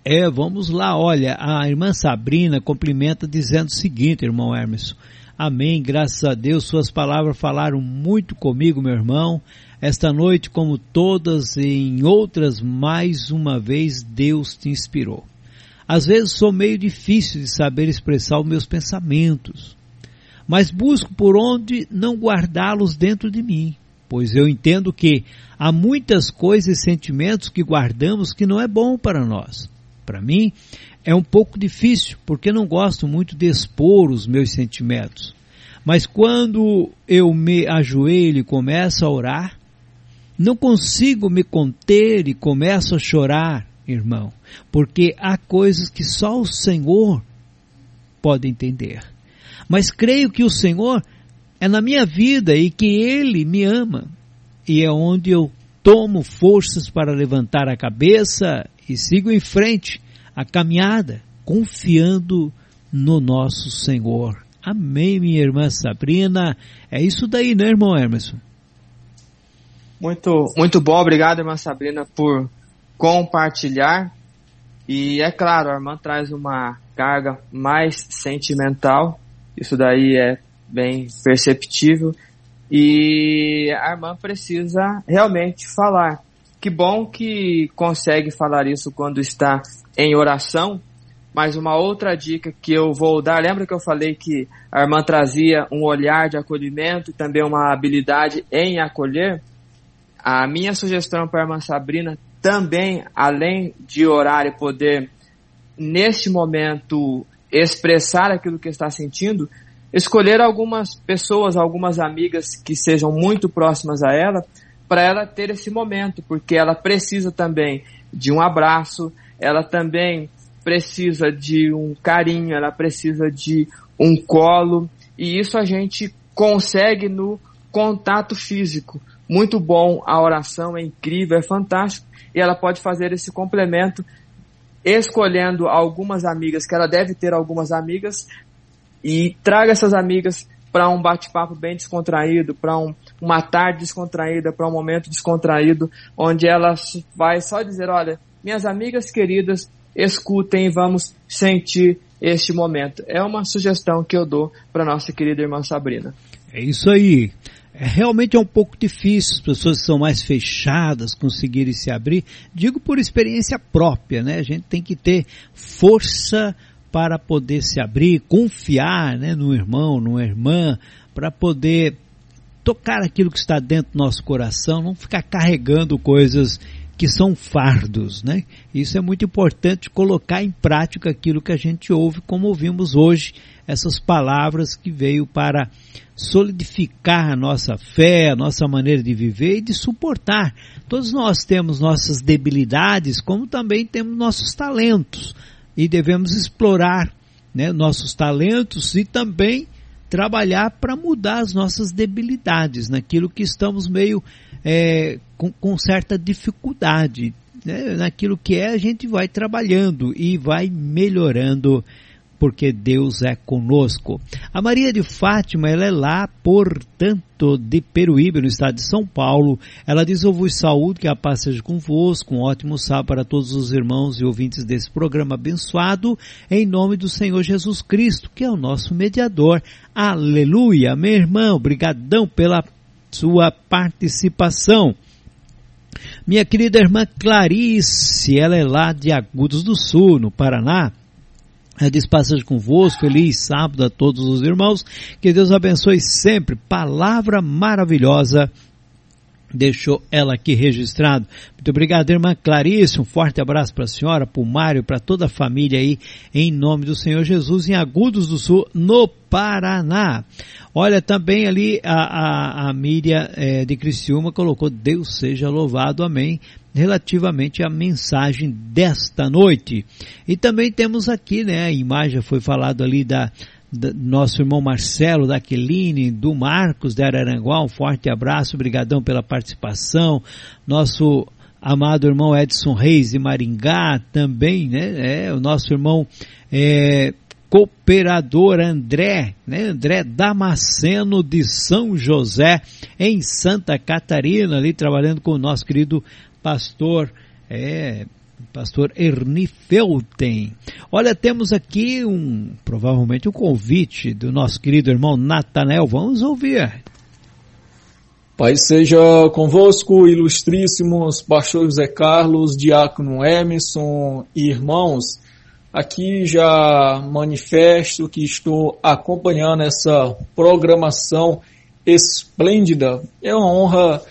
É, vamos lá, olha, a irmã Sabrina cumprimenta dizendo o seguinte, irmão Hermes. Amém, graças a Deus, suas palavras falaram muito comigo, meu irmão. Esta noite, como todas e em outras, mais uma vez Deus te inspirou. Às vezes sou meio difícil de saber expressar os meus pensamentos, mas busco por onde não guardá-los dentro de mim, pois eu entendo que há muitas coisas e sentimentos que guardamos que não é bom para nós. Para mim, é um pouco difícil, porque não gosto muito de expor os meus sentimentos. Mas quando eu me ajoelho e começo a orar, não consigo me conter e começo a chorar, irmão, porque há coisas que só o Senhor pode entender. Mas creio que o Senhor é na minha vida e que Ele me ama. E é onde eu tomo forças para levantar a cabeça e sigo em frente a caminhada, confiando no nosso Senhor. Amém, minha irmã Sabrina. É isso daí, né, irmão Emerson? Muito, muito bom. Obrigado, irmã Sabrina, por compartilhar. E é claro, a irmã traz uma carga mais sentimental. Isso daí é bem perceptível. E a irmã precisa realmente falar. Que bom que consegue falar isso quando está em oração, mas uma outra dica que eu vou dar, lembra que eu falei que a irmã trazia um olhar de acolhimento e também uma habilidade em acolher? A minha sugestão para a irmã Sabrina também, além de orar e poder, neste momento, expressar aquilo que está sentindo, escolher algumas pessoas, algumas amigas que sejam muito próximas a ela, para ela ter esse momento, porque ela precisa também de um abraço, ela também precisa de um carinho, ela precisa de um colo, e isso a gente consegue no contato físico. Muito bom, a oração é incrível, é fantástico, e ela pode fazer esse complemento escolhendo algumas amigas, que ela deve ter algumas amigas, e traga essas amigas para um bate-papo bem descontraído, para um, uma tarde descontraída, para um momento descontraído, onde ela vai só dizer, olha, minhas amigas queridas, escutem e vamos sentir este momento. É uma sugestão que eu dou para nossa querida irmã Sabrina. É isso aí. É, realmente é um pouco difícil, as pessoas que são mais fechadas conseguirem se abrir. Digo por experiência própria, né? A gente tem que ter força para poder se abrir, confiar né, no irmão, numa irmã, para poder tocar aquilo que está dentro do nosso coração, não ficar carregando coisas que são fardos, né? Isso é muito importante colocar em prática aquilo que a gente ouve, como ouvimos hoje, essas palavras que veio para solidificar a nossa fé, a nossa maneira de viver e de suportar. Todos nós temos nossas debilidades, como também temos nossos talentos e devemos explorar né, nossos talentos e também trabalhar para mudar as nossas debilidades, naquilo que estamos meio é, com, com, certa dificuldade. Né? Naquilo que é, a gente vai trabalhando e vai melhorando porque Deus é conosco. A Maria de Fátima, ela é lá, portanto, de Peruíbe, no estado de São Paulo. Ela diz, eu vos saúdo, que a paz seja convosco, um ótimo sábado para todos os irmãos e ouvintes desse programa abençoado, em nome do Senhor Jesus Cristo, que é o nosso mediador. Aleluia, meu irmão, obrigadão pela sua participação. Minha querida irmã Clarice, ela é lá de Agudos do Sul, no Paraná. É diz passagem convosco, feliz sábado a todos os irmãos, que Deus abençoe sempre, palavra maravilhosa deixou ela aqui registrado. Muito obrigado, irmã Clarice, um forte abraço para a senhora, para o Mário, para toda a família aí, em nome do Senhor Jesus, em Agudos do Sul, no Paraná. Olha, também ali a, a, a Míria é, de Criciúma colocou Deus seja louvado, amém, relativamente à mensagem desta noite. E também temos aqui, né, a imagem foi falado ali da, nosso irmão Marcelo da Aqueline, do Marcos de Araranguá, um forte abraço, obrigadão pela participação. Nosso amado irmão Edson Reis de Maringá também, né, é, o nosso irmão é, cooperador André, né? André Damasceno de São José, em Santa Catarina, ali trabalhando com o nosso querido pastor, é, pastor Erni Felten. Olha, temos aqui um, provavelmente um convite do nosso querido irmão Natanael, vamos ouvir. Pai seja convosco, ilustríssimos pastor José Carlos, diácono Emerson e irmãos, Aqui já manifesto que estou acompanhando essa programação esplêndida. É uma honra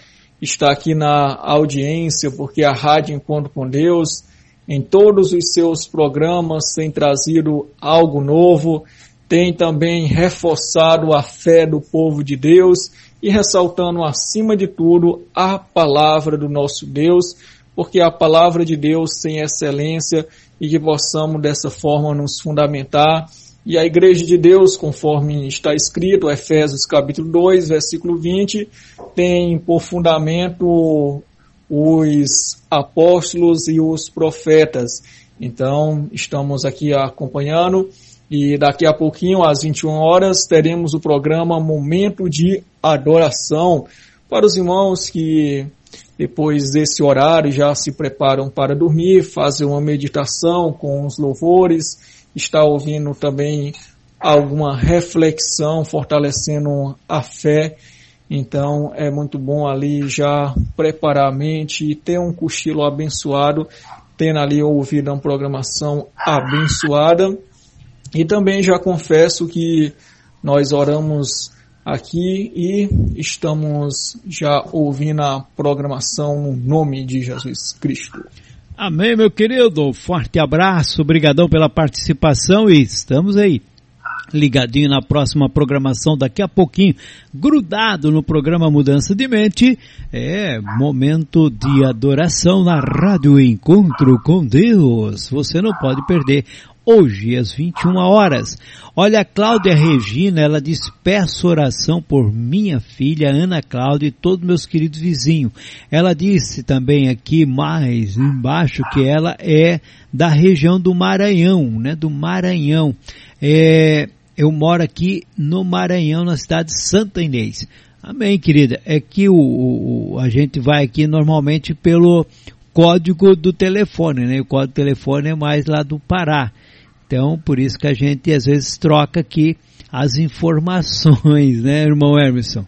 estar aqui na audiência, porque a Rádio Encontro com Deus, em todos os seus programas, tem trazido algo novo, tem também reforçado a fé do povo de Deus e ressaltando, acima de tudo, a palavra do nosso Deus, porque a palavra de Deus tem excelência e que possamos dessa forma nos fundamentar E a igreja de Deus, conforme está escrito, Efésios capítulo 2, versículo 20, tem por fundamento os apóstolos e os profetas. Então, estamos aqui acompanhando e daqui a pouquinho, às 21 horas, teremos o programa Momento de Adoração para os irmãos que depois desse horário já se preparam para dormir, fazem uma meditação com os louvores, está ouvindo também alguma reflexão, fortalecendo a fé. Então é muito bom ali já preparar a mente e ter um cochilo abençoado, tendo ali ouvido uma programação abençoada. E também já confesso que nós oramos aqui e estamos já ouvindo a programação no nome de Jesus Cristo. Amém, meu querido. Forte abraço, obrigadão pela participação e estamos aí ligadinho na próxima programação daqui a pouquinho, grudado no programa Mudança de Mente, é momento de adoração na Rádio Encontro com Deus. Você não pode perder hoje às 21 horas. Olha, Cláudia Regina, ela diz, peço oração por minha filha Ana Cláudia e todos meus queridos vizinhos. Ela disse também aqui mais embaixo que ela é da região do Maranhão, né, do Maranhão. É, eu moro aqui no Maranhão, na cidade de Santa Inês. Amém, querida. É que o, o, a gente vai aqui normalmente pelo código do telefone, né? O código do telefone é mais lá do Pará. Então, por isso que a gente às vezes troca aqui as informações, né, irmão Emerson?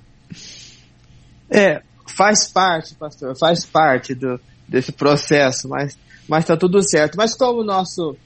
É, faz parte, pastor, faz parte do, desse processo, mas mas tá tudo certo. Mas como nosso,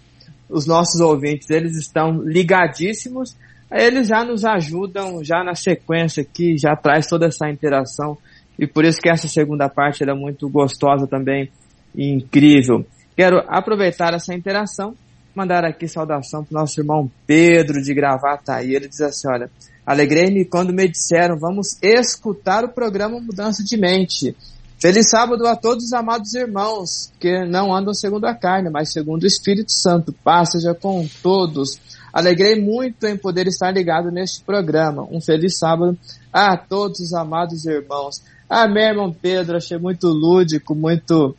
os nossos ouvintes, eles estão ligadíssimos, eles já nos ajudam já na sequência aqui, já traz toda essa interação e por isso que essa segunda parte era muito gostosa também e incrível. Quero aproveitar essa interação mandar aqui saudação para o nosso irmão Pedro de Gravataí. Ele diz assim, olha, alegrei-me quando me disseram, vamos escutar o programa Mudança de Mente. Feliz sábado a todos os amados irmãos, que não andam segundo a carne, mas segundo o Espírito Santo. Paz seja com todos. Alegrei muito em poder estar ligado neste programa. Um feliz sábado a todos os amados irmãos. Amém, irmão Pedro. Achei muito lúdico, muito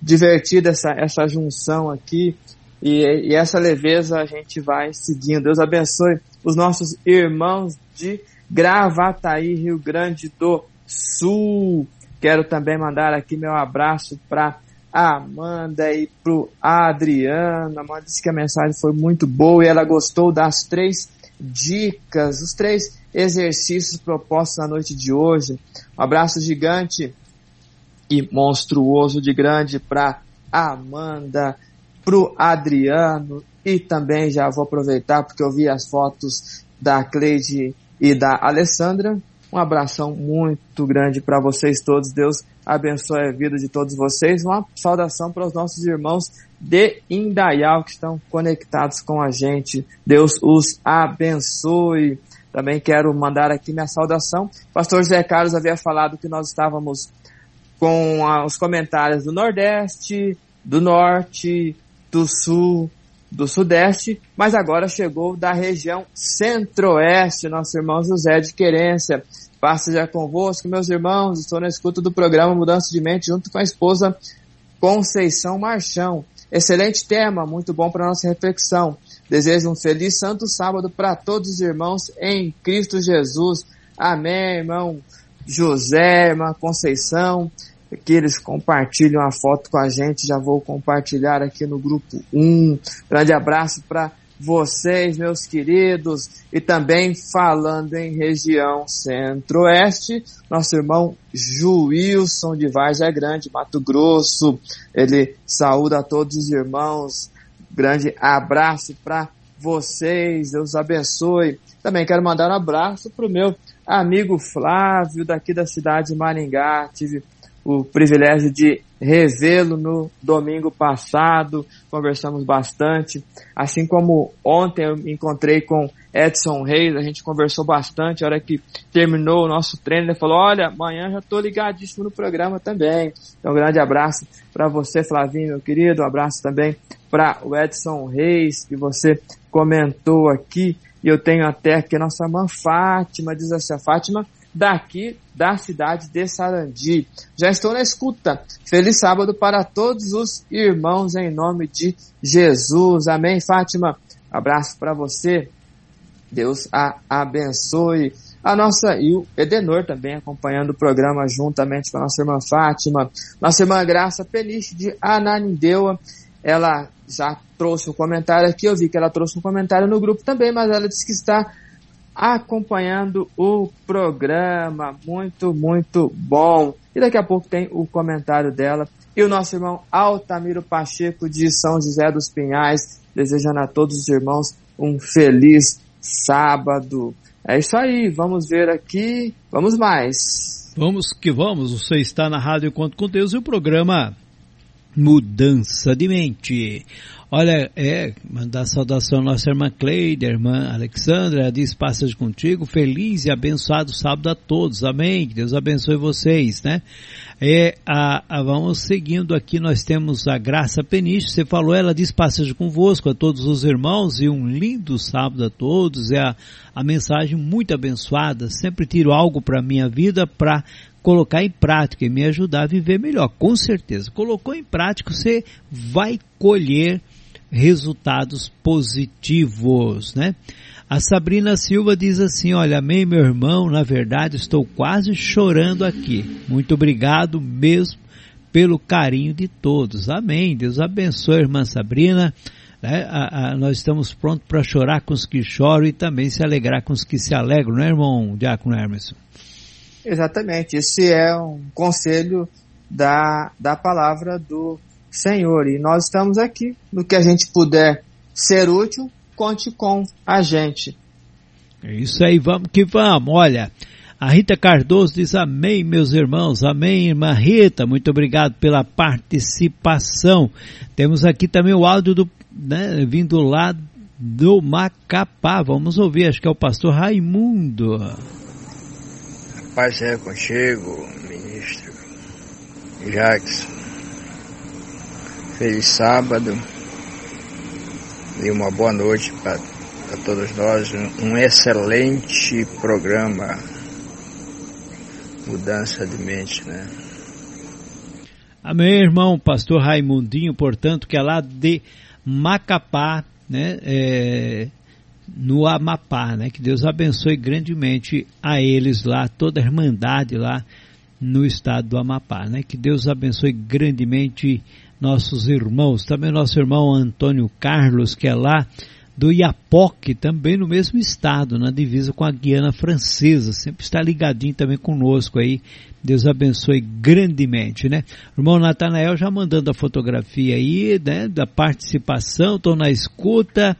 divertida essa, essa junção aqui. E, e essa leveza a gente vai seguindo. Deus abençoe os nossos irmãos de Gravataí, Rio Grande do Sul. Quero também mandar aqui meu abraço para Amanda e pro Adriano. Amanda disse que a mensagem foi muito boa e ela gostou das três dicas, os três exercícios propostos na noite de hoje. Um abraço gigante e monstruoso de grande para Amanda pro Adriano e também já vou aproveitar porque eu vi as fotos da Cleide e da Alessandra. Um abração muito grande para vocês todos. Deus abençoe a vida de todos vocês. Uma saudação para os nossos irmãos de Indaial que estão conectados com a gente. Deus os abençoe. Também quero mandar aqui minha saudação. Pastor José Carlos havia falado que nós estávamos com os comentários do Nordeste, do Norte, do sul, do sudeste, mas agora chegou da região centro-oeste, nosso irmão José de Querência. Passa já convosco, meus irmãos, estou na escuta do programa Mudança de Mente junto com a esposa Conceição Marchão. Excelente tema, muito bom para nossa reflexão. Desejo um feliz santo sábado para todos os irmãos em Cristo Jesus. Amém, irmão José, irmã Conceição que eles compartilham a foto com a gente. Já vou compartilhar aqui no grupo 1. Grande abraço para vocês, meus queridos, e também falando em região centro-oeste, nosso irmão Juilson de Vargem Grande, Mato Grosso. Ele saúda a todos os irmãos. Grande abraço para vocês, Deus abençoe. Também quero mandar um abraço para o meu amigo Flávio, daqui da cidade de Maringá. Tive o privilégio de revê-lo no domingo passado, conversamos bastante, assim como ontem eu me encontrei com Edson Reis, a gente conversou bastante, a hora que terminou o nosso treino, ele falou, olha, amanhã já estou ligadíssimo no programa também. Então, um grande abraço para você, Flavinho, meu querido, um abraço também para o Edson Reis, que você comentou aqui, e eu tenho até aqui a nossa irmã Fátima, diz assim, a Fátima, daqui da cidade de Sarandi. Já estou na escuta. Feliz sábado para todos os irmãos em nome de Jesus. Amém, Fátima. Abraço para você. Deus a abençoe. A nossa e o Edenor também acompanhando o programa juntamente com a nossa irmã Fátima, nossa irmã Graça Peniche de Ananindeua. Ela já trouxe um comentário aqui, eu vi que ela trouxe um comentário no grupo também, mas ela disse que está acompanhando o programa. Muito, muito bom. E daqui a pouco tem o comentário dela. E o nosso irmão Altamiro Pacheco de São José dos Pinhais, desejando a todos os irmãos um feliz sábado. É isso aí, vamos ver aqui, vamos mais. Vamos que vamos, você está na Rádio Encontro com Deus e o programa Mudança de Mente. Olha, é, mandar saudação à nossa irmã Cleide, irmã Alexandra, diz passas contigo, feliz e abençoado sábado a todos, amém, que Deus abençoe vocês, né? É, a, a, vamos seguindo aqui, nós temos a Graça Peniche, você falou, ela diz passagem convosco a todos os irmãos e um lindo sábado a todos, é a, a mensagem muito abençoada, sempre tiro algo para minha vida para colocar em prática e me ajudar a viver melhor, com certeza. Colocou em prática, você vai colher resultados positivos, né? A Sabrina Silva diz assim, olha, amém meu irmão, na verdade estou quase chorando aqui. Muito obrigado mesmo pelo carinho de todos. Amém. Deus abençoe irmã Sabrina. É, a, a, nós estamos prontos para chorar com os que choram e também se alegrar com os que se alegram, não é, irmão Diácono Hermes? Exatamente. Esse é um conselho da, da palavra do Senhor. E nós estamos aqui. No que a gente puder ser útil, conte com a gente. É isso aí, vamos que vamos. Olha, a Rita Cardoso diz amém, meus irmãos. Amém, irmã Rita. Muito obrigado pela participação. Temos aqui também o áudio do, né, vindo lá do Macapá. Vamos ouvir, acho que é o pastor Raimundo. Paz é contigo, ministro Jackson. Feliz sábado e uma boa noite para todos nós. Um excelente programa. Mudança de mente, né? Amém, irmão. Pastor Raimundinho, portanto, que é lá de Macapá, né? É, no Amapá, né? Que Deus abençoe grandemente a eles lá, toda a irmandade lá no estado do Amapá, né? Que Deus abençoe grandemente nossos irmãos, também nosso irmão Antônio Carlos, que é lá do Iapoque, também no mesmo estado, na divisa com a Guiana Francesa, sempre está ligadinho também conosco aí, Deus abençoe grandemente, né? Irmão Natanael já mandando a fotografia aí, né, da participação, estou na escuta,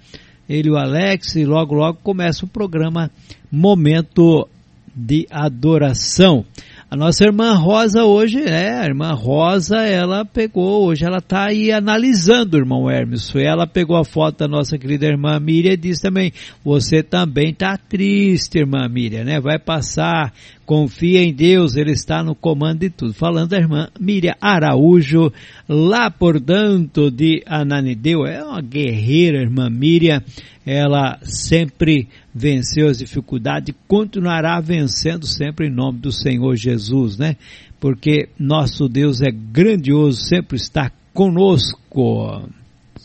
ele e o Alex, e logo logo começa o programa Momento de Adoração. A nossa irmã Rosa hoje, é, a irmã Rosa, ela pegou, hoje ela está aí analisando, irmão Hermes. Ela pegou a foto da nossa querida irmã Miriam e disse também, você também está triste, irmã Miriam, né? Vai passar, confia em Deus, Ele está no comando de tudo. Falando da irmã Miriam Araújo, lá portanto de Ananideu, é uma guerreira, irmã Miriam, ela sempre venceu as dificuldades e continuará vencendo sempre em nome do Senhor Jesus, né? Porque nosso Deus é grandioso, sempre está conosco.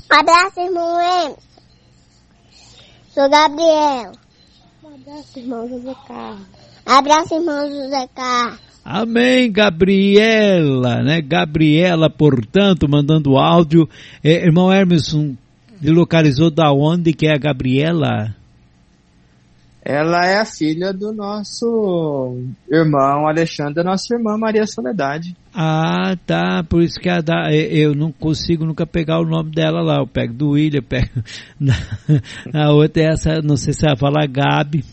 Abraço, irmão Emerson. Sou Gabriel. Abraço, irmão José Carlos. Abraço, irmão José Carlos. Amém, Gabriela, né? Gabriela, portanto, mandando áudio. É, irmão Hermes, localizou da onde que é a Gabriela? Ela é a filha do nosso irmão Alexandre, nossa irmã Maria Soledade. Ah, tá. Por isso que a da, eu não consigo nunca pegar o nome dela lá. Eu pego do William, pego. a outra é essa, não sei se ela fala Gabi.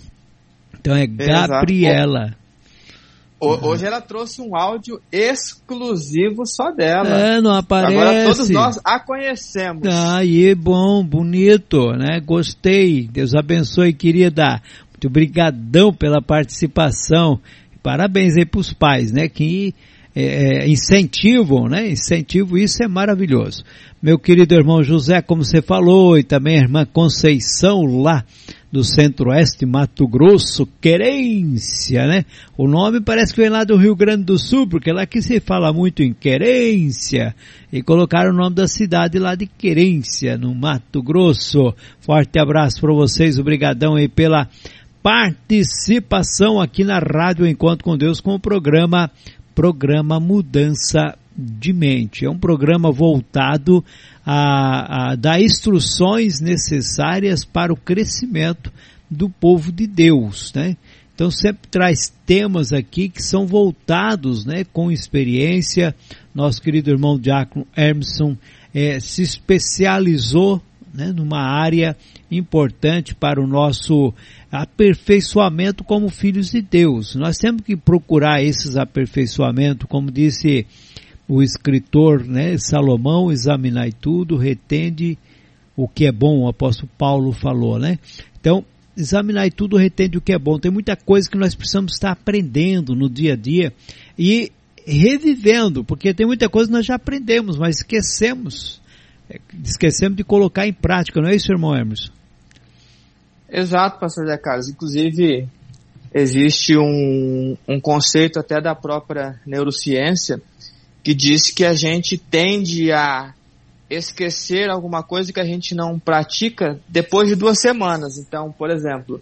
Então é Gabriela. Hoje ela trouxe um áudio exclusivo só dela. É, não aparece. Agora todos nós a conhecemos. Aí, bom, bonito, né? Gostei. Deus abençoe, querida. Muito obrigadão pela participação. Parabéns aí para os pais, né? Que é, é, incentivam, né? Incentivo, isso é maravilhoso. Meu querido irmão José, como você falou, e também a irmã Conceição lá do Centro-Oeste, Mato Grosso, Querência, né? O nome parece que vem lá do Rio Grande do Sul, porque lá que se fala muito em Querência, e colocaram o nome da cidade lá de Querência, no Mato Grosso. Forte abraço para vocês, obrigadão aí pela participação aqui na Rádio Encontro com Deus com o programa programa Mudança de Mente. É um programa voltado a, a dar instruções necessárias para o crescimento do povo de Deus, né? Então sempre traz temas aqui que são voltados, né, com experiência. Nosso querido irmão Diácono Emerson é, se especializou né, numa área importante para o nosso aperfeiçoamento como filhos de Deus. Nós temos que procurar esses aperfeiçoamentos, como disse o escritor né, Salomão, examinai tudo, retende o que é bom, o apóstolo Paulo falou, né? Então, examinai tudo, retende o que é bom. Tem muita coisa que nós precisamos estar aprendendo no dia a dia e revivendo, porque tem muita coisa que nós já aprendemos, mas esquecemos esquecemos de colocar em prática, não é isso, irmão Emerson? Exato, pastor Zé Carlos. Inclusive, existe um, um conceito até da própria neurociência que diz que a gente tende a esquecer alguma coisa que a gente não pratica depois de duas semanas. Então, por exemplo,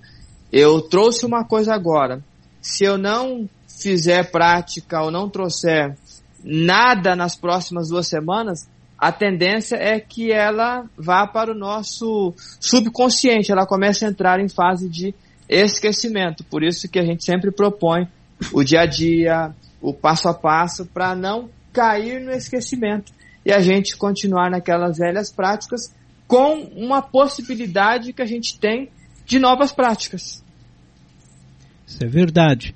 eu trouxe uma coisa agora. Se eu não fizer prática ou não trouxer nada nas próximas duas semanas, a tendência é que ela vá para o nosso subconsciente, ela começa a entrar em fase de esquecimento. Por isso que a gente sempre propõe o dia a dia, o passo a passo, para não cair no esquecimento e a gente continuar naquelas velhas práticas com uma possibilidade que a gente tem de novas práticas. Isso é verdade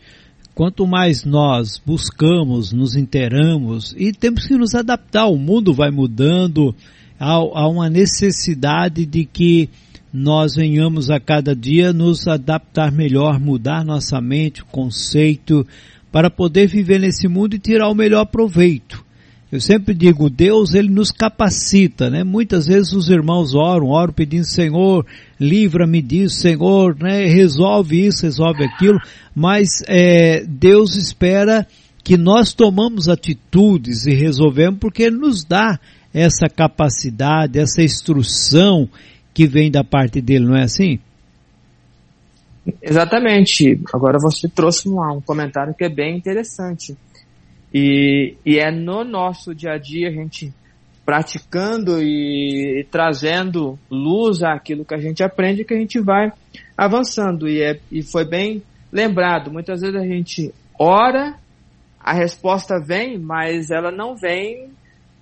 quanto mais nós buscamos, nos inteiramos e temos que nos adaptar, o mundo vai mudando, há, há uma necessidade de que nós venhamos a cada dia nos adaptar melhor, mudar nossa mente, conceito, para poder viver nesse mundo e tirar o melhor proveito. Eu sempre digo, Deus ele nos capacita, né? Muitas vezes os irmãos oram, oram pedindo, Senhor, livra-me disso, Senhor, né? Resolve isso, resolve aquilo, mas é, Deus espera que nós tomamos atitudes e resolvemos porque Ele nos dá essa capacidade, essa instrução que vem da parte dele, não é assim? Exatamente. Agora você trouxe um, um comentário que é bem interessante. E, e é no nosso dia a dia a gente praticando e, e trazendo luz àquilo que a gente aprende que a gente vai avançando. E, é, e foi bem lembrado, muitas vezes a gente ora, a resposta vem, mas ela não vem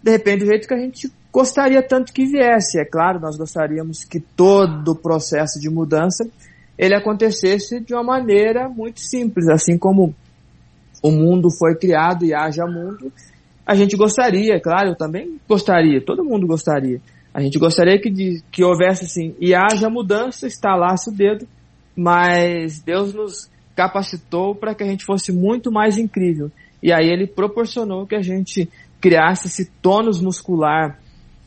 de repente do jeito que a gente gostaria tanto que viesse. É claro, nós gostaríamos que todo o processo de mudança ele acontecesse de uma maneira muito simples, assim como o mundo foi criado e haja mundo, a gente gostaria, claro, eu também gostaria, todo mundo gostaria. A gente gostaria que, de, que houvesse assim, e haja mudança, estalasse o dedo, mas Deus nos capacitou para que a gente fosse muito mais incrível. E aí ele proporcionou que a gente criasse esse tônus muscular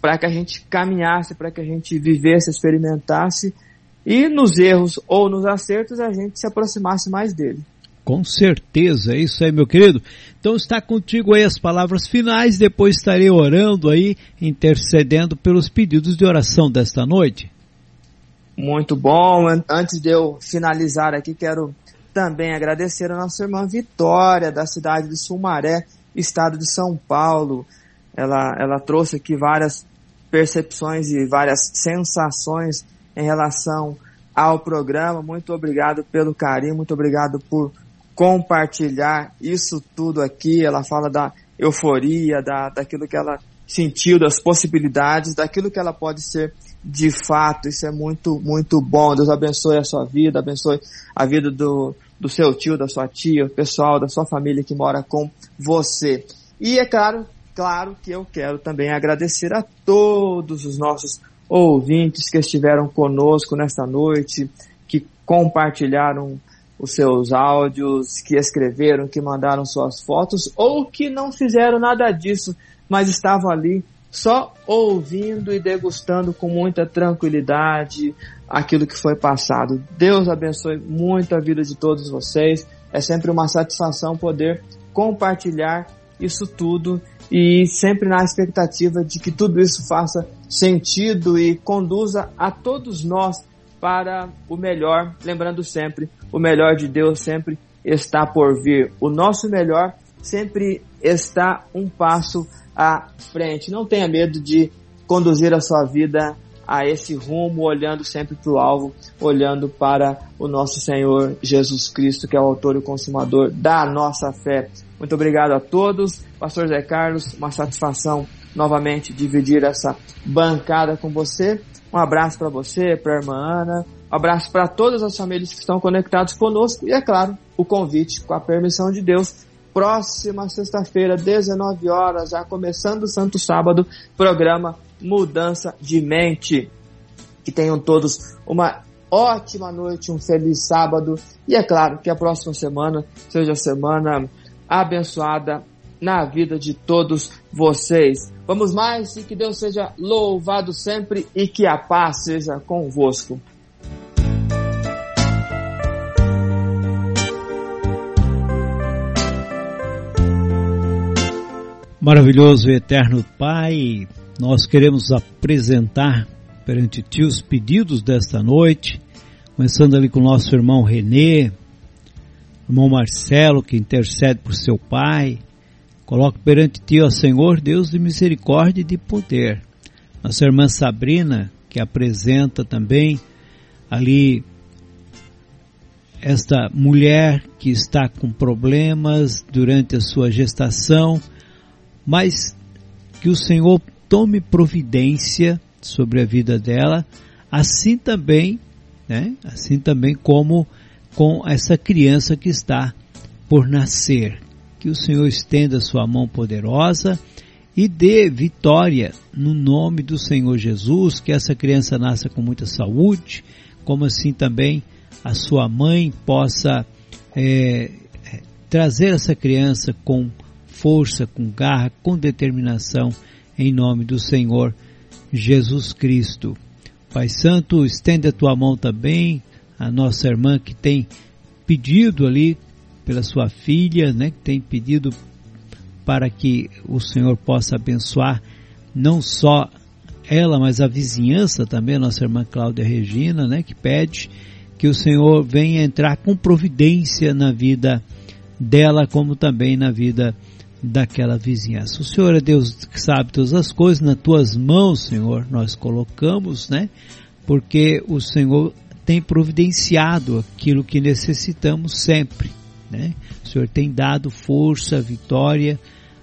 para que a gente caminhasse, para que a gente vivesse, experimentasse e nos erros ou nos acertos a gente se aproximasse mais dele. Com certeza, é isso aí, meu querido. Então está contigo aí as palavras finais, depois estarei orando aí, intercedendo pelos pedidos de oração desta noite. Muito bom. Antes de eu finalizar aqui, quero também agradecer a nossa irmã Vitória, da cidade de Sumaré, estado de São Paulo. Ela, ela trouxe aqui várias percepções e várias sensações em relação ao programa. Muito obrigado pelo carinho, muito obrigado por compartilhar isso tudo aqui. Ela fala da euforia, da, daquilo que ela sentiu, das possibilidades, daquilo que ela pode ser de fato. Isso é muito, muito bom. Deus abençoe a sua vida, abençoe a vida do, do seu tio, da sua tia, pessoal da sua família que mora com você. E é claro, claro que eu quero também agradecer a todos os nossos ouvintes que estiveram conosco nesta noite, que compartilharam os seus áudios, que escreveram, que mandaram suas fotos ou que não fizeram nada disso, mas estavam ali só ouvindo e degustando com muita tranquilidade aquilo que foi passado. Deus abençoe muito a vida de todos vocês. É sempre uma satisfação poder compartilhar isso tudo e sempre na expectativa de que tudo isso faça sentido e conduza a todos nós para o melhor, lembrando sempre, o melhor de Deus sempre está por vir. O nosso melhor sempre está um passo à frente. Não tenha medo de conduzir a sua vida a esse rumo, olhando sempre para o alvo, olhando para o nosso Senhor Jesus Cristo, que é o autor e consumador da nossa fé. Muito obrigado a todos. Pastor Zé Carlos, uma satisfação novamente dividir essa bancada com você. Um abraço para você, para a irmã Ana, um abraço para todas as famílias que estão conectados conosco e, é claro, o convite, com a permissão de Deus, próxima sexta-feira, 19 horas, já começando o Santo Sábado, programa Mudança de Mente. Que tenham todos uma ótima noite, um feliz sábado e é claro que a próxima semana seja semana abençoada na vida de todos vocês. Vamos mais e que Deus seja louvado sempre e que a paz seja convosco. Maravilhoso e eterno Pai, nós queremos apresentar perante Ti os pedidos desta noite, começando ali com nosso irmão Renê, irmão Marcelo, que intercede por seu pai. Coloco perante Ti, ó Senhor, Deus de misericórdia e de poder. Nossa irmã Sabrina, que apresenta também ali esta mulher que está com problemas durante a sua gestação, mas que o Senhor tome providência sobre a vida dela, assim também, né? Assim também como com essa criança que está por nascer. Que o Senhor estenda sua mão poderosa e dê vitória no nome do Senhor Jesus, que essa criança nasça com muita saúde, como assim também a sua mãe possa é, trazer essa criança com força, com garra, com determinação, em nome do Senhor Jesus Cristo. Pai Santo, estende a tua mão também a nossa irmã que tem pedido ali pela sua filha, né, que tem pedido para que o Senhor possa abençoar não só ela, mas a vizinhança também, nossa irmã Cláudia Regina, né, que pede que o Senhor venha entrar com providência na vida dela, como também na vida daquela vizinhança. O Senhor é Deus que sabe todas as coisas, nas tuas mãos, Senhor, nós colocamos, né? Porque o Senhor tem providenciado aquilo que necessitamos sempre, né? O Senhor tem dado força, vitória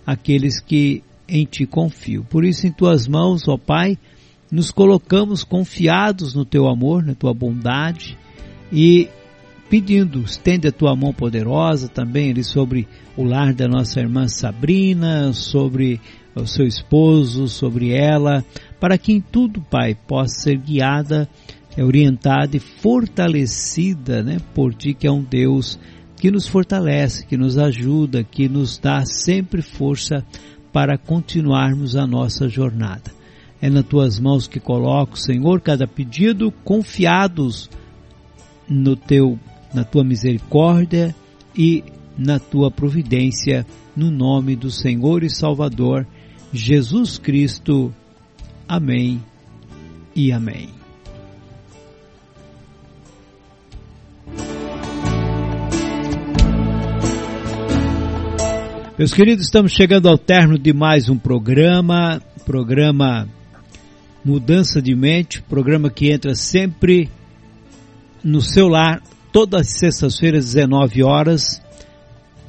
àqueles que em ti confiam. Por isso, em tuas mãos, ó Pai, nos colocamos confiados no teu amor, na tua bondade e pedindo, estende a tua mão poderosa também ali sobre o lar da nossa irmã Sabrina, sobre o seu esposo, sobre ela, para que em tudo, Pai, possa ser guiada, orientada e fortalecida, né, por Ti que é um Deus que nos fortalece, que nos ajuda, que nos dá sempre força para continuarmos a nossa jornada. É nas tuas mãos que coloco, Senhor, cada pedido confiados no teu na tua misericórdia e na tua providência, no nome do Senhor e Salvador Jesus Cristo. Amém e amém. Meus queridos, estamos chegando ao término de mais um programa, programa Mudança de Mente, programa que entra sempre no seu lar todas as sextas-feiras, 19 horas,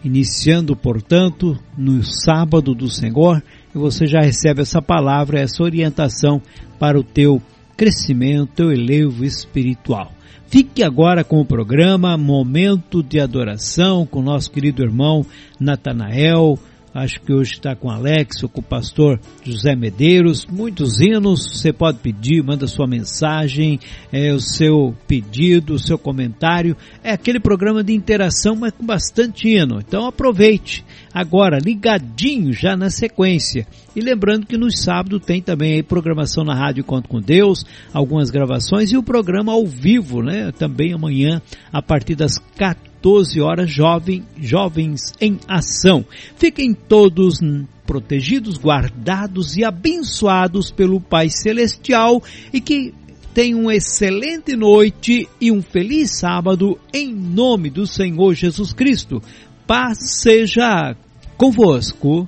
iniciando, portanto, no sábado do Senhor, e você já recebe essa palavra, essa orientação para o teu crescimento, teu elevo espiritual. Fique agora com o programa Momento de Adoração com nosso querido irmão Natanael, Acho que hoje está com Alex ou com o pastor José Medeiros. Muitos hinos, você pode pedir, manda sua mensagem, é, o seu pedido, o seu comentário. É aquele programa de interação, mas com bastante hino. Então aproveite. Agora, ligadinho já na sequência. E lembrando que nos sábados tem também aí programação na Rádio Conto com Deus, algumas gravações e o programa ao vivo, né? Também amanhã, a partir das 14 14 horas, jovem, jovens em ação. Fiquem todos protegidos, guardados e abençoados pelo Pai Celestial e que tenham uma excelente noite e um feliz sábado em nome do Senhor Jesus Cristo. Paz seja convosco.